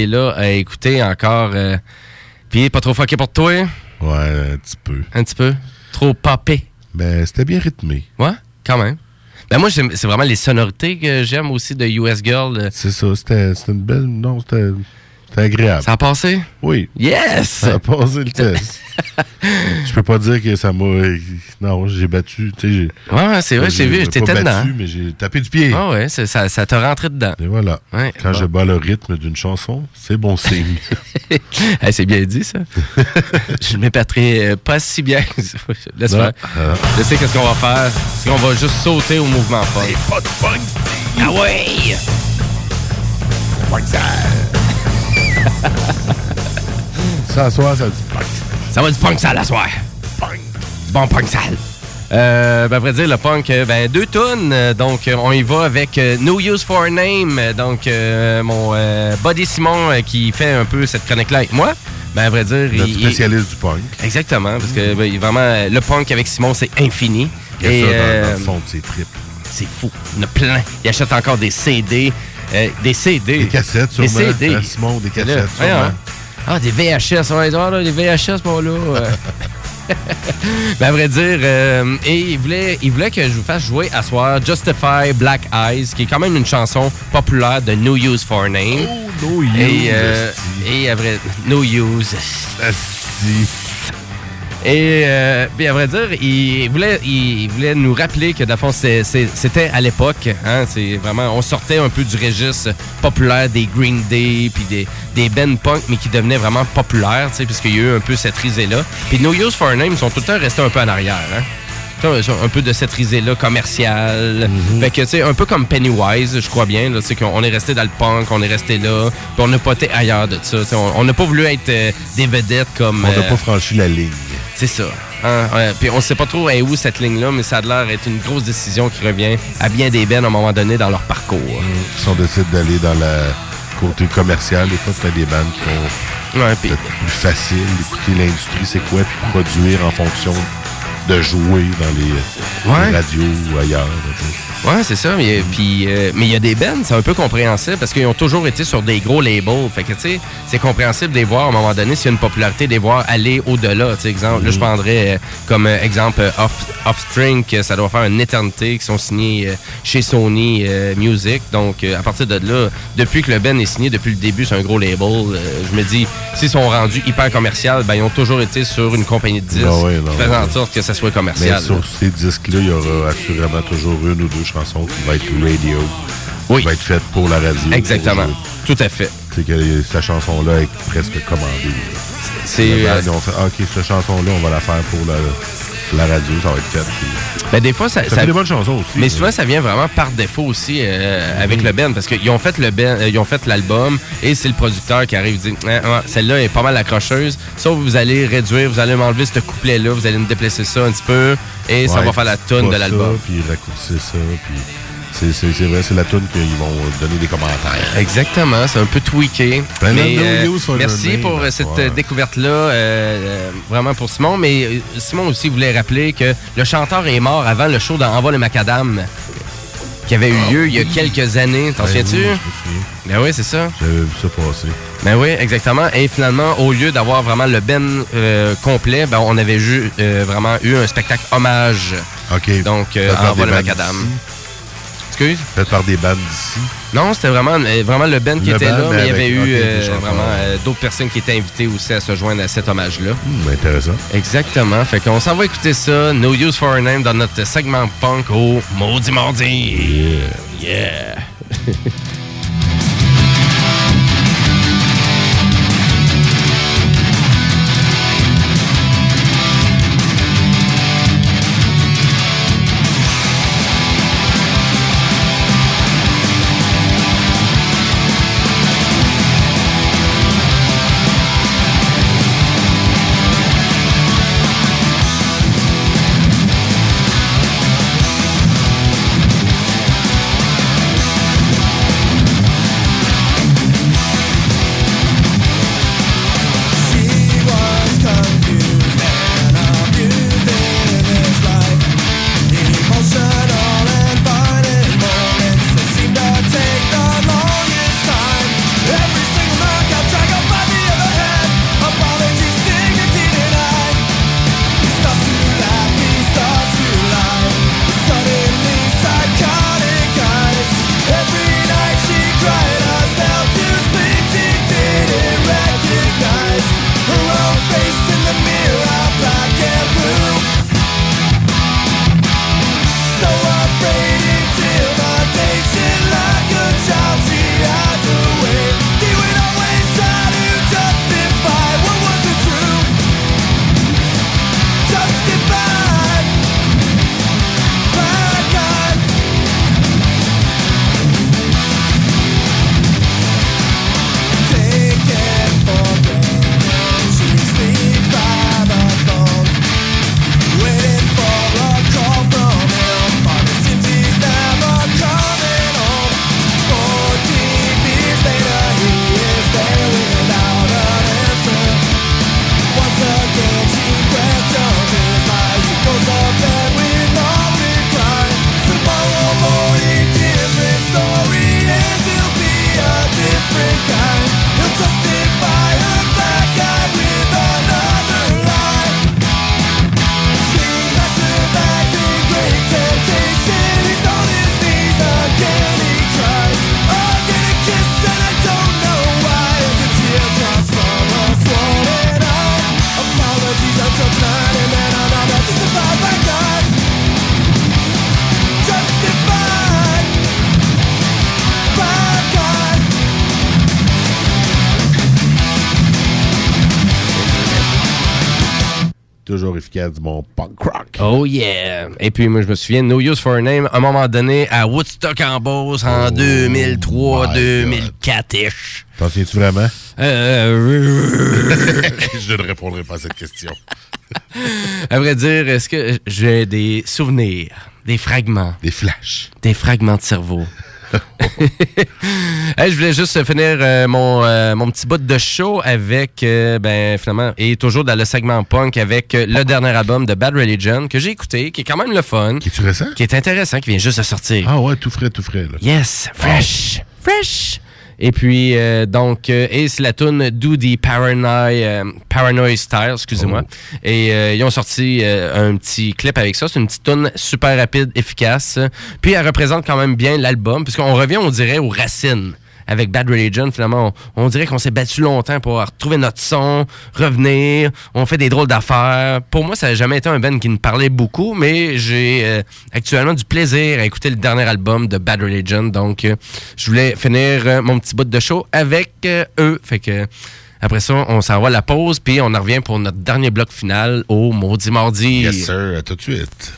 Est là à écouter encore euh, puis pas trop fucké pour toi? Ouais, un petit peu. un petit peu? Trop popé Ben, c'était bien rythmé. ouais quand même ben moi c'est vraiment les sonorités que j'aime aussi de US Girl euh. C'est ça, c'était c'était une belle. Non, c'était c'était agréable. ça a passé? Oui. yes Ça a passé le test. Je peux pas dire que ça m'a. Non, j'ai battu. Tu sais, j'ai- ouais c'est vrai j'ai vu pas j'étais dedans battu, mais j'ai tapé du pied. ah ouais c'est- ça ça t'a rentré dedans Et voilà. Ouais, Quand bon. je bats le rythme d'une chanson, c'est bon signe. Hey, c'est bien dit, ça. je ne m'épaterai euh, pas si bien. Laisse Non. faire. Ah. Je sais qu'est-ce qu'on va faire. C'est qu'on va juste sauter au mouvement fort. pas de punk, Ah ouais! Ça, soir, ça dit punk. Ça va du punk sale à soir. Du bon punk sale. Euh, ben, à vrai dire, le punk, euh, ben, deux tonnes. Euh, donc, on y va avec euh, No Use for a Name. Donc, euh, mon Buddy Simon qui fait un peu cette chronique-là avec moi. Ben, à vrai dire, Le il- spécialiste du punk. Exactement, parce que ben, vraiment, le punk avec Simon, c'est infini. Il y a Et, ça dans, euh, dans le fond de ses tripes. c'est fou. Il y en a plein. Il achète encore des CD. Euh, des CD. Des cassettes, Des sûrement. CD. Hein, Simon, des cassettes, Là, sûrement. Ah, des VHS. Ouais, ah, là, des VHS, mon là. ben, à vrai dire, euh, et il voulait, il voulait que je vous fasse jouer à soir Justify Black Eyes, qui est quand même une chanson populaire de No Use for a Name. Oh, no use, Et, euh, et à vrai, No Use. Et euh, puis à vrai dire, il voulait, il voulait nous rappeler que, dans le fond, c'était à l'époque. Hein, c'est vraiment, on sortait un peu du registre populaire des Green Day, puis des, des Ben Punk, mais qui devenaient vraiment populaires, tu sais, puisqu'il y a eu un peu cette risée-là. Puis No Use for a Name, ils sont tout le temps restés un peu en arrière. Hein. Un peu de cette risée-là commerciale. Fait que, tu sais, un peu comme Pennywise, je crois bien. là, Tu sais, qu'on on est resté dans le punk, on est resté là, puis on n'a pas été ailleurs de ça. On n'a pas voulu être euh, des vedettes comme. On n'a euh, pas franchi la ligne. C'est ça. Hein, ouais, puis on sait pas trop est où cette ligne-là, mais ça a l'air être une grosse décision qui revient à bien des bennes à un moment donné dans leur parcours. Si on décide d'aller dans le côté commercial, des fois, c'est des bandes qui sont Ouais, plus faciles d'écouter l'industrie, c'est quoi de produire en fonction de jouer dans les, Ouais. les radios ou ailleurs. Ouais, c'est ça. Mais puis, euh, mais il y a des bands, c'est un peu compréhensible parce qu'ils ont toujours été sur des gros labels. Fait que, tu sais, c'est compréhensible de les voir à un moment donné s'il y a une popularité, de les voir aller au-delà. Tu sais, exemple, là, je prendrais euh, comme euh, exemple euh, Off, Offspring, que ça doit faire une éternité, qui sont signés euh, chez Sony euh, Music. Donc, euh, à partir de là, depuis que le band est signé, depuis le début, c'est un gros label. euh, je me dis, s'ils sont rendus hyper commercial, ben, ils ont toujours été sur une compagnie de disques ouais, non, qui faisant en sorte que ça soit Mais commercial. sur ces disques-là, il y aura assurément toujours une ou deux chansons qui vont être radio. Qui va être faite pour la radio. Exactement. Tout à fait. C'est que cette chanson-là est presque commandée. C'est, euh, Ah, OK, cette chanson-là, on va la faire pour la, la radio, ça va être fait. Puis- Ben, des fois, ça, Ça fait des bonnes chansons aussi. Mais souvent, ça vient vraiment par défaut aussi euh, avec le band parce qu'ils ont fait le band, euh, ils ont fait l'album et c'est le producteur qui arrive et dit Ah, ah, celle-là est pas mal accrocheuse. Sauf vous allez réduire, vous allez m'enlever ce couplet-là, vous allez me déplacer ça un petit peu et ça va faire la tune de ça, l'album. Puis raccourcir ça. Puis c'est, vrai, c'est la tune qu'ils vont donner des commentaires. Exactement, c'est un peu tweaké. Ben, mais, euh, merci pour euh, cette ouais. euh, découverte-là, euh, vraiment pour Simon. Mais Simon aussi voulait rappeler que le chanteur est mort avant le show d'Envoi le Macadam qui avait eu lieu il y a quelques années. T'en Ben souviens-tu? oui. Ben oui, c'est ça. J'avais vu ça passer. Ben oui, exactement. Et finalement, au lieu d'avoir vraiment le ben euh, complet, ben, on avait euh, vraiment eu un spectacle hommage. OK. Donc, Envoi le Macadam. Excuse? Fait par des bandes d'ici. Non, c'était vraiment, euh, vraiment le Ben qui Le était band, là, mais il y avait eu euh, vraiment euh, d'autres personnes qui étaient invitées aussi à se joindre à cet hommage-là. Hmm, intéressant. Exactement. Fait qu'on s'en va écouter ça, No Use for a Name, dans notre segment punk au Maudit Mardi. Yeah! Toujours efficace du bon punk rock. Oh yeah! Et puis moi je me souviens, No Use for a Name, à un moment donné, à Woodstock en Beauce en 2003-2004-ish. T'en souviens-tu vraiment? Euh, Je ne répondrai pas à cette question. à vrai dire, est-ce que j'ai des souvenirs, des fragments? Des flashs. Des fragments de cerveau. Hey, je voulais juste finir euh, mon, euh, mon petit bout de show avec, euh, ben, finalement, et toujours dans le segment punk avec le dernier album de Bad Religion que j'ai écouté, qui est quand même le fun. Qui est récent? Qui est intéressant, qui vient juste de sortir. Ah ouais, tout frais, tout frais. Là. Yes, fresh, fresh. Et puis, euh, donc, euh, et c'est la tune Do the Paranoid, euh, Paranoid Style, excusez-moi. Et euh, ils ont sorti un petit clip avec ça. C'est une petite tune super rapide, efficace. Puis, elle représente quand même bien l'album, puisqu'on revient, on dirait, aux racines. Avec Bad Religion, finalement, on, on dirait qu'on s'est battu longtemps pour retrouver notre son, revenir, on fait des drôles d'affaires. Pour moi, ça n'a jamais été un band qui me parlait beaucoup, mais j'ai euh, actuellement du plaisir à écouter le dernier album de Bad Religion. Donc, euh, je voulais finir euh, mon petit bout de show avec euh, eux. Fait que après ça, on s'en va à la pause, puis on en revient pour notre dernier bloc final au Maudit Mardi. Yes, sir. À tout de suite.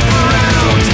Paranoid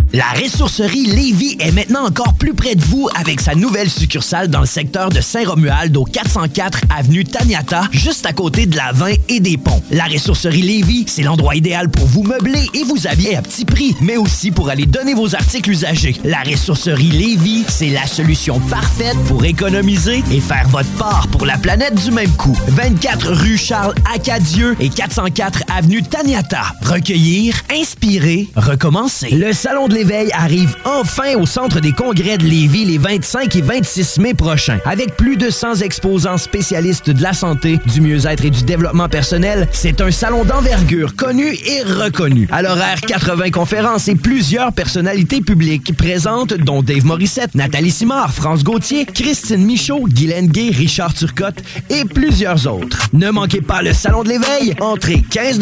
La ressourcerie Lévis est maintenant encore plus près de vous avec sa nouvelle succursale dans le secteur de Saint-Romuald au 404 avenue Taniata, juste à côté de la 20 et des ponts. La ressourcerie Lévis, c'est l'endroit idéal pour vous meubler et vous habiller à petit prix, mais aussi pour aller donner vos articles usagés. La ressourcerie Lévis, c'est la solution parfaite pour économiser et faire votre part pour la planète du même coup. 24 rue Charles Acadieux et 404 avenue Taniata. Recueillir, inspirer, recommencer. Le salon de l'éveil arrive enfin au centre des congrès de Lévis les 25 et 26 mai prochains. Avec plus de 100 exposants spécialistes de la santé, du mieux-être et du développement personnel, c'est un salon d'envergure connu et reconnu. À l'horaire 80 conférences et plusieurs personnalités publiques présentes, dont Dave Morissette, Nathalie Simard, France Gauthier, Christine Michaud, Guylaine Gay, Richard Turcotte et plusieurs autres. Ne manquez pas le salon de l'éveil. Entrée 15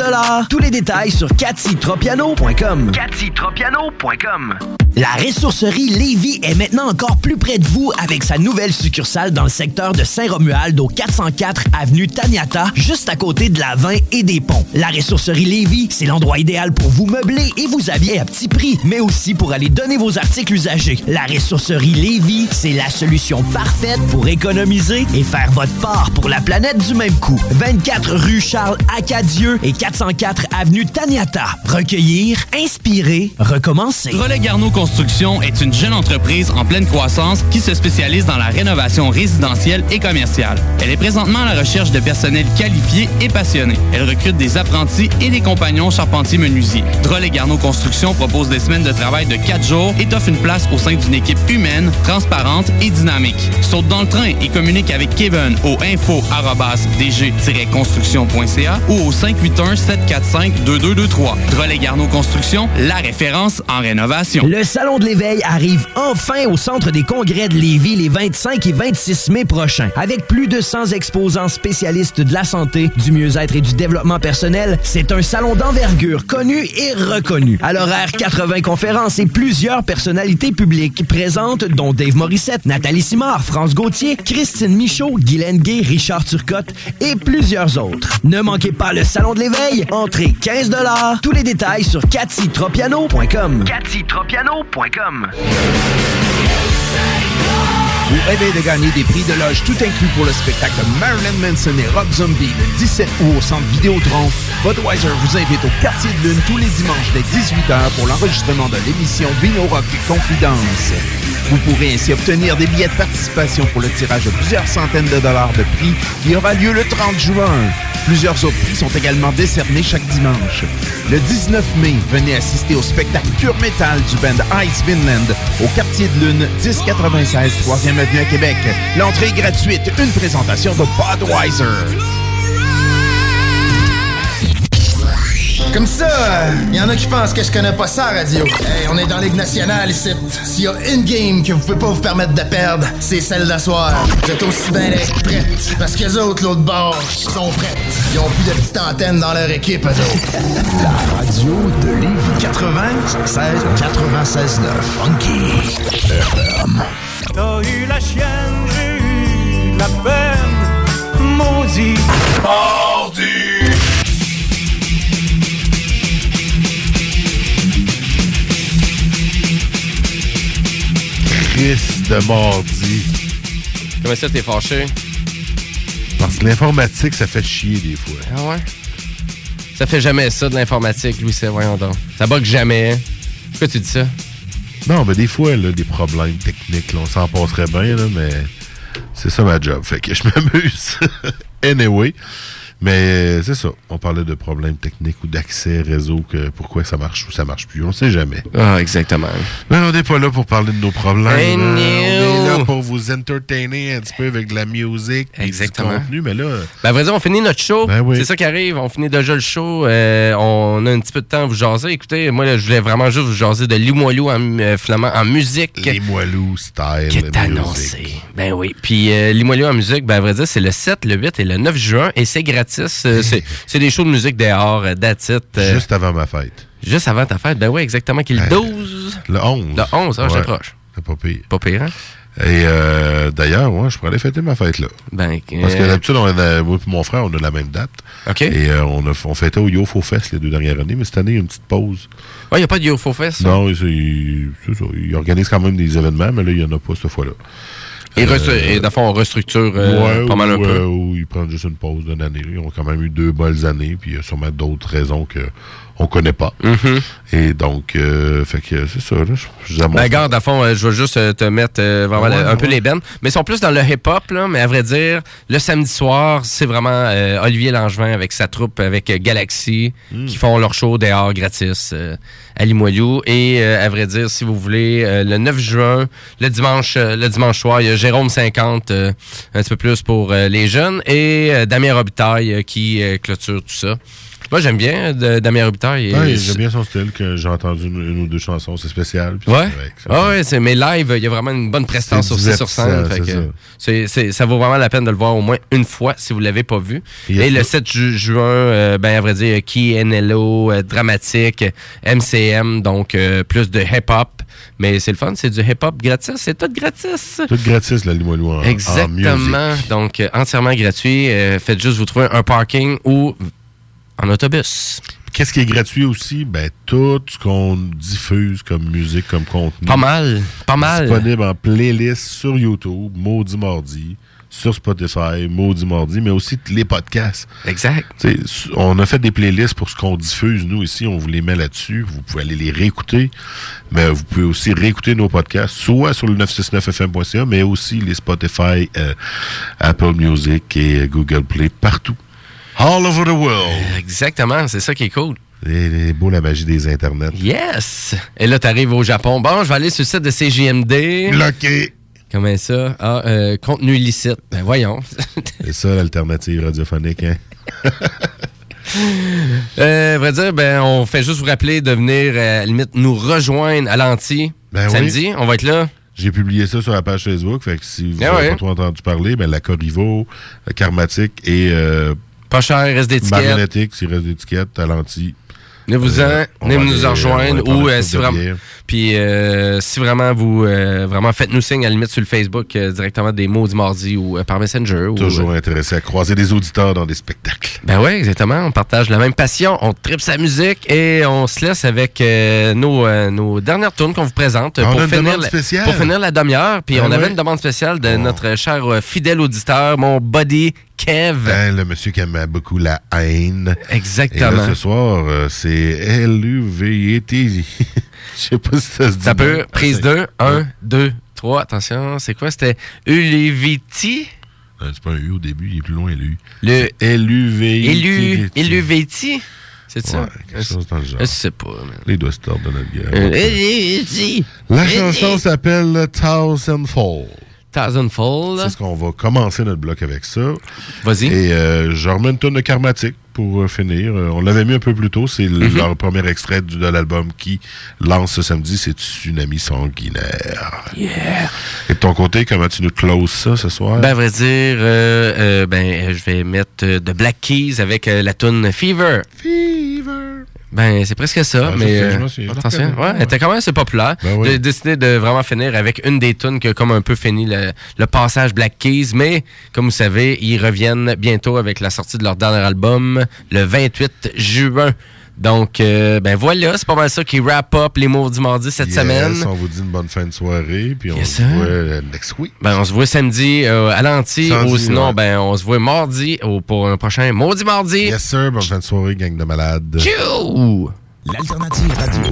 Tous les détails sur cathytropiano.com. cathytropiano.com. Hocam mı? La ressourcerie Lévis est maintenant encore plus près de vous avec sa nouvelle succursale dans le secteur de Saint-Romuald au 404 avenue Taniata, juste à côté de la 20 et des ponts. La ressourcerie Lévis, c'est l'endroit idéal pour vous meubler et vous habiller à petit prix, mais aussi pour aller donner vos articles usagés. La ressourcerie Lévis, c'est la solution parfaite pour économiser et faire votre part pour la planète du même coup. 24 rue Charles Acadieux et 404 avenue Taniata. Recueillir, inspirer, recommencer. Construction est une jeune entreprise en pleine croissance qui se spécialise dans la rénovation résidentielle et commerciale. Elle est présentement à la recherche de personnel qualifié et passionné. Elle recrute des apprentis et des compagnons charpentiers-menuisiers. Drolet Garneau Construction propose des semaines de travail de 4 jours et t'offre une place au sein d'une équipe humaine, transparente et dynamique. Saute dans le train et communique avec Kevin au info-dg-construction.ca ou au 581-745-2223. Drolet Garneau Construction, la référence en rénovation. Salon de l'éveil arrive enfin au Centre des congrès de Lévis les 25 et 26 mai prochains. Avec plus de 100 exposants spécialistes de la santé, du mieux-être et du développement personnel, c'est un salon d'envergure connu et reconnu. À l'horaire, 80 conférences et plusieurs personnalités publiques présentes, dont Dave Morissette, Nathalie Simard, France Gauthier, Christine Michaud, Guylaine Gay, Richard Turcotte et plusieurs autres. Ne manquez pas le Salon de l'éveil. Entrée 15 Tous les détails sur catsytropiano.com. catsytropiano.com Vous rêvez de gagner des prix de loge tout inclus pour le spectacle Marilyn Manson et Rob Zombie le 17 août au centre Vidéotron? Budweiser vous invite au quartier de lune tous les dimanches dès 18h pour l'enregistrement de l'émission Vino Rock Confidence. Vous pourrez ainsi obtenir des billets de participation pour le tirage de plusieurs centaines de dollars de prix qui aura lieu le 30 juin. Plusieurs autres prix sont également décernés chaque dimanche. Le 19 mai, venez assister au spectacle pur métal du band Ice Vinland au quartier de lune 1096 3e avenue à Québec. L'entrée est gratuite, une présentation de Budweiser. Comme ça, il y en a qui pensent que je connais pas ça, radio. Hey, on est dans Ligue nationale ici. S'il y a une game que vous pouvez pas vous permettre de perdre, c'est celle d'asseoir. Vous êtes aussi bien d'être prêtes. Parce que les autres, l'autre bord, sont prêtes. Ils ont plus de petites antennes dans leur équipe, eux autres. La radio de Lévis 96 96 9 Funky FM. T'as eu la chienne, j'ai eu la peine. Maudit. Mordu. Chris de mardi. Comment ça, t'es fâché? Parce que l'informatique, ça fait chier des fois. Ah ouais? Ça fait jamais ça de l'informatique, Louis, c'est voyons donc. Ça bug jamais. hein? Pourquoi tu dis ça? Non, mais des fois, là, des problèmes techniques, là, on s'en passerait bien, là, mais c'est ça ma job. Fait que je m'amuse. anyway. Mais euh, c'est ça. On parlait de problèmes techniques ou d'accès réseau, que pourquoi ça marche ou ça marche plus. On sait jamais. Ah, exactement. Mais on n'est pas là pour parler de nos problèmes. Hey. On est là pour vous entertainer un petit peu avec de la musique, Exactement. du contenu. Mais là, Ben, dire, on finit notre show. Ben oui. C'est ça qui arrive. On finit déjà le show. Euh, on a un petit peu de temps à vous jaser. Écoutez, moi, là, je voulais vraiment juste vous jaser de Limoilou en euh, flamand en musique. Limoilou style. Qui est annoncé. Ben oui. Puis euh, Limoilou en musique, ben à vrai dire, c'est le 7, le 8 et le 9 juin et c'est gratis. Euh, c'est, des shows de musique dehors, euh, that's it. Euh, juste avant ma fête. juste avant ta fête? Ben oui, exactement. Qui est le 12. Le 11. Le 11, ah, Ouais. j'étais proche. C'est pas pire. Pas pire, hein? Et euh, d'ailleurs, ouais, je pourrais aller fêter ma fête là. Ben, Parce que euh, d'habitude, moi et mon frère, on a la même date. OK. Et euh, on, a, on fêtait au YoFo Fest les deux dernières années, mais cette année, il y a une petite pause. Ouais, il n'y a pas de UFO Fest. Non, c'est c'est ça. Ils organisent quand même des événements, mais là, il n'y en a pas cette fois-là. Et, Euh, et d'abord, on restructure euh, ouais, pas mal un peu. euh, ou ils prennent juste une pause d'une année. Ils ont quand même eu deux bonnes années, puis il y a sûrement d'autres raisons que on connaît pas. Mhm. Et donc, euh, fait que c'est ça. Là, je, je Ben, garde, à fond, euh, je vais juste euh, te mettre euh, vraiment Ouais, le- un peu les bennes. Mais ils sont plus dans le hip-hop, là. Mais à vrai dire, le samedi soir, c'est vraiment euh, Olivier Langevin avec sa troupe, avec Galaxy, Hmm. qui font leur show dehors gratis euh, à Limoilou. Et euh, à vrai dire, si vous voulez, euh, le 9 juin, le dimanche, le dimanche soir, il y a Jérôme 50, euh, un petit peu plus pour euh, les jeunes, et euh, Damien Robitaille euh, qui clôture tout ça. Moi, j'aime bien euh, de- Damien Robitaille. Et- Ouais, j'aime bien son style, que j'ai entendu une, une ou deux chansons, c'est spécial. puis Ouais? Ah ouais, c'est, mais live, il y a vraiment une bonne prestance sur 6 sur 5. divertissant, fait que ça. c'est, c'est- ça vaut vraiment la peine de le voir au moins une fois si vous ne l'avez pas vu. Et le ça. 7 ju- juin, euh, ben, à vrai dire, Key NLO, euh, Dramatique, MCM, donc euh, plus de hip-hop. Mais c'est le fun, c'est du hip-hop gratis, c'est tout gratis. Tout gratis, la Limoilou en, en Exactement. Donc, entièrement gratuit. Faites juste vous trouver un parking ou en autobus. Qu'est-ce qui est gratuit aussi? Ben, tout ce qu'on diffuse comme musique, comme contenu. Pas mal, pas mal. Disponible en playlist sur YouTube, Maudit Mardi. sur Spotify, Maudit Mardi, mais aussi les podcasts. Exact. On a fait des playlists pour ce qu'on diffuse, nous, ici. On vous les met là-dessus. Vous pouvez aller les réécouter. Mais vous pouvez aussi réécouter nos podcasts, soit sur le 969fm.ca, mais aussi les Spotify, euh, Apple Music et Google Play, partout. All over the world. Exactement, c'est ça qui est cool. C'est beau la magie des internets. Yes! Et là, t'arrives au Japon. Bon, je vais aller sur le site de CJMD. Bloqué. Comment ça? Ah, euh, contenu illicite. Ben voyons. C'est ça l'alternative radiophonique, hein? euh, vrai dire, ben, on fait juste vous rappeler de venir, euh, à limite, nous rejoindre à l'anti. Ben oui. samedi, on va être là. J'ai publié ça sur la page Facebook. Fait que si vous Ah n'avez ouais. pas trop entendu parler, ben, la Corrivo, la Karmatique et. euh, Pas cher, reste d'étiquette. Marionnettique, s'il reste d'étiquette, Talenti. Venez-vous-en, Euh, venez va nous aller- on rejoindre ou euh, si vraiment puis euh, si vraiment vous vraiment faites-nous signe à la limite sur le Facebook directement des mots du mardi ou par Messenger ou Toujours intéressé à croiser des auditeurs dans des spectacles. Ben oui, exactement. On partage la même passion, on tripe sa musique et on se laisse avec nos, nos dernières tunes qu'on vous présente pour, finir pour finir la demi-heure. Puis Ben on avait une demande spéciale de notre cher fidèle auditeur, mon buddy Kev. Ben, le monsieur qui aime beaucoup la haine. Exactement. Et là, ce soir, euh, c'est L-U-V-I-T. Je sais pas si ça se dit. Ça peut, bien. prise 2, 1, 2, 3. Attention, c'est quoi? C'était Uliviti? Non, C'est pas un U au début, il est plus loin, L-U. Le L-U-V-I-T. Élu, Éluviti? C'est ça? Ouais, quelque chose dans le genre. Je sais pas, man. Les doigts se tordent de notre gueule. Euh. La chanson s'appelle Thousand Fall. Thousand Fall. C'est ce qu'on va commencer notre bloc avec ça. Vas-y. Et euh, je remets une tonne de karmatique pour euh, finir. Euh, on l'avait mis un peu plus tôt. C'est le- Mhm. leur premier extrait du- de l'album qui lance ce samedi. C'est Tsunami Sanguinaire. Yeah. Et de ton côté, comment tu nous closes ça ce soir? Ben, à vrai dire, euh, ben, je vais mettre de Black Keys avec la tune Fever. Fever. Ben, c'est presque ça, mais. euh, attention, reconnais. ouais, elle était quand même assez populaire. Ben oui. J'ai décidé de vraiment finir avec une des tunes qui a comme un peu fini le, le passage Black Keys, mais comme vous savez, ils reviennent bientôt avec la sortie de leur dernier album le 28 juin. Donc, euh, ben voilà, c'est pas mal ça qui wrap up les mots du mardi cette Yes, semaine. On vous dit une bonne fin de soirée. Puis on Yes, se sir. voit euh, next week. Ben, on se voit samedi euh, à l'anti ou sinon, ouais. ben, on se voit mardi pour un prochain Maudit Mardi. Yes, sir. Bonne fin de soirée, gang de malades. L'alternative radio.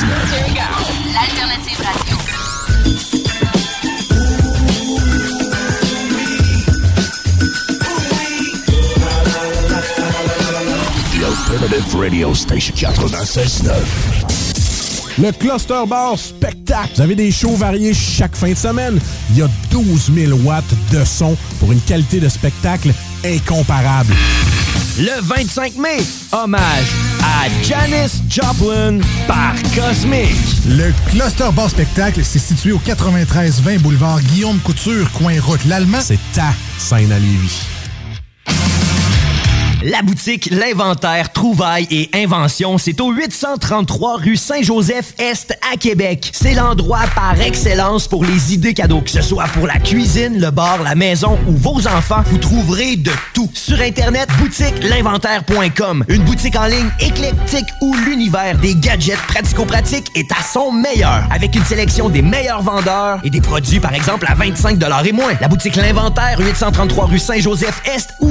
L'alternative radio. The Alternative Radio Station 96.9. Le Cluster Bar Spectacle. Vous avez des shows variés chaque fin de semaine. Il y a 12 000 watts de son pour une qualité de spectacle incomparable. Le 25 mai, hommage à Janis Joplin par Cosmic. Le Cluster Bar Spectacle, c'est situé au 93-20 boulevard Guillaume Couture, coin route l'Allemand. C'est ta scène à Lévis. La boutique L'Inventaire, Trouvailles et Inventions, c'est au 833 rue Saint-Joseph-Est à Québec. C'est l'endroit par excellence pour les idées cadeaux. Que ce soit pour la cuisine, le bar, la maison ou vos enfants, vous trouverez de tout. Sur Internet, boutique l'inventaire.com. Une boutique en ligne éclectique où l'univers des gadgets pratico-pratiques est à son meilleur. Avec une sélection des meilleurs vendeurs et des produits, par exemple, à 25 et moins. La boutique L'Inventaire, 833 rue Saint-Joseph-Est ou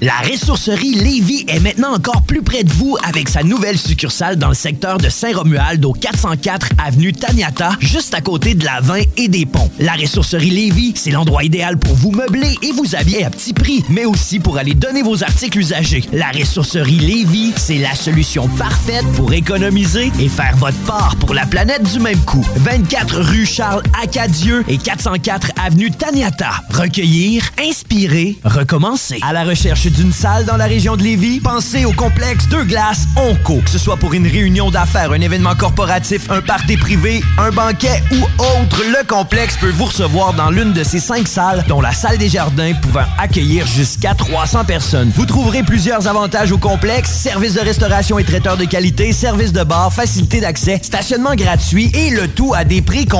La ressourcerie Lévis est maintenant encore plus près de vous avec sa nouvelle succursale dans le secteur de Saint-Romuald au 404 avenue Taniata, juste à côté de la 20 et des ponts. La ressourcerie Lévis, c'est l'endroit idéal pour vous meubler et vous habiller à petit prix, mais aussi pour aller donner vos articles usagés. La ressourcerie Lévis, c'est la solution parfaite pour économiser et faire votre part pour la planète du même coup. 24 rue Charles Acadieux et 404 avenue Taniata. Recueillir, inspirer, recommencer. À la recherche d'une salle dans la région de Lévis, pensez au complexe Deux Glaces Onco. Que ce soit pour une réunion d'affaires, un événement corporatif, un party privé, un banquet ou autre, le complexe peut vous recevoir dans l'une de ces cinq salles, dont la salle des jardins pouvant accueillir jusqu'à 300 personnes. Vous trouverez plusieurs avantages au complexe, services de restauration et traiteurs de qualité, services de bar, facilité d'accès, stationnement gratuit et le tout à des prix complets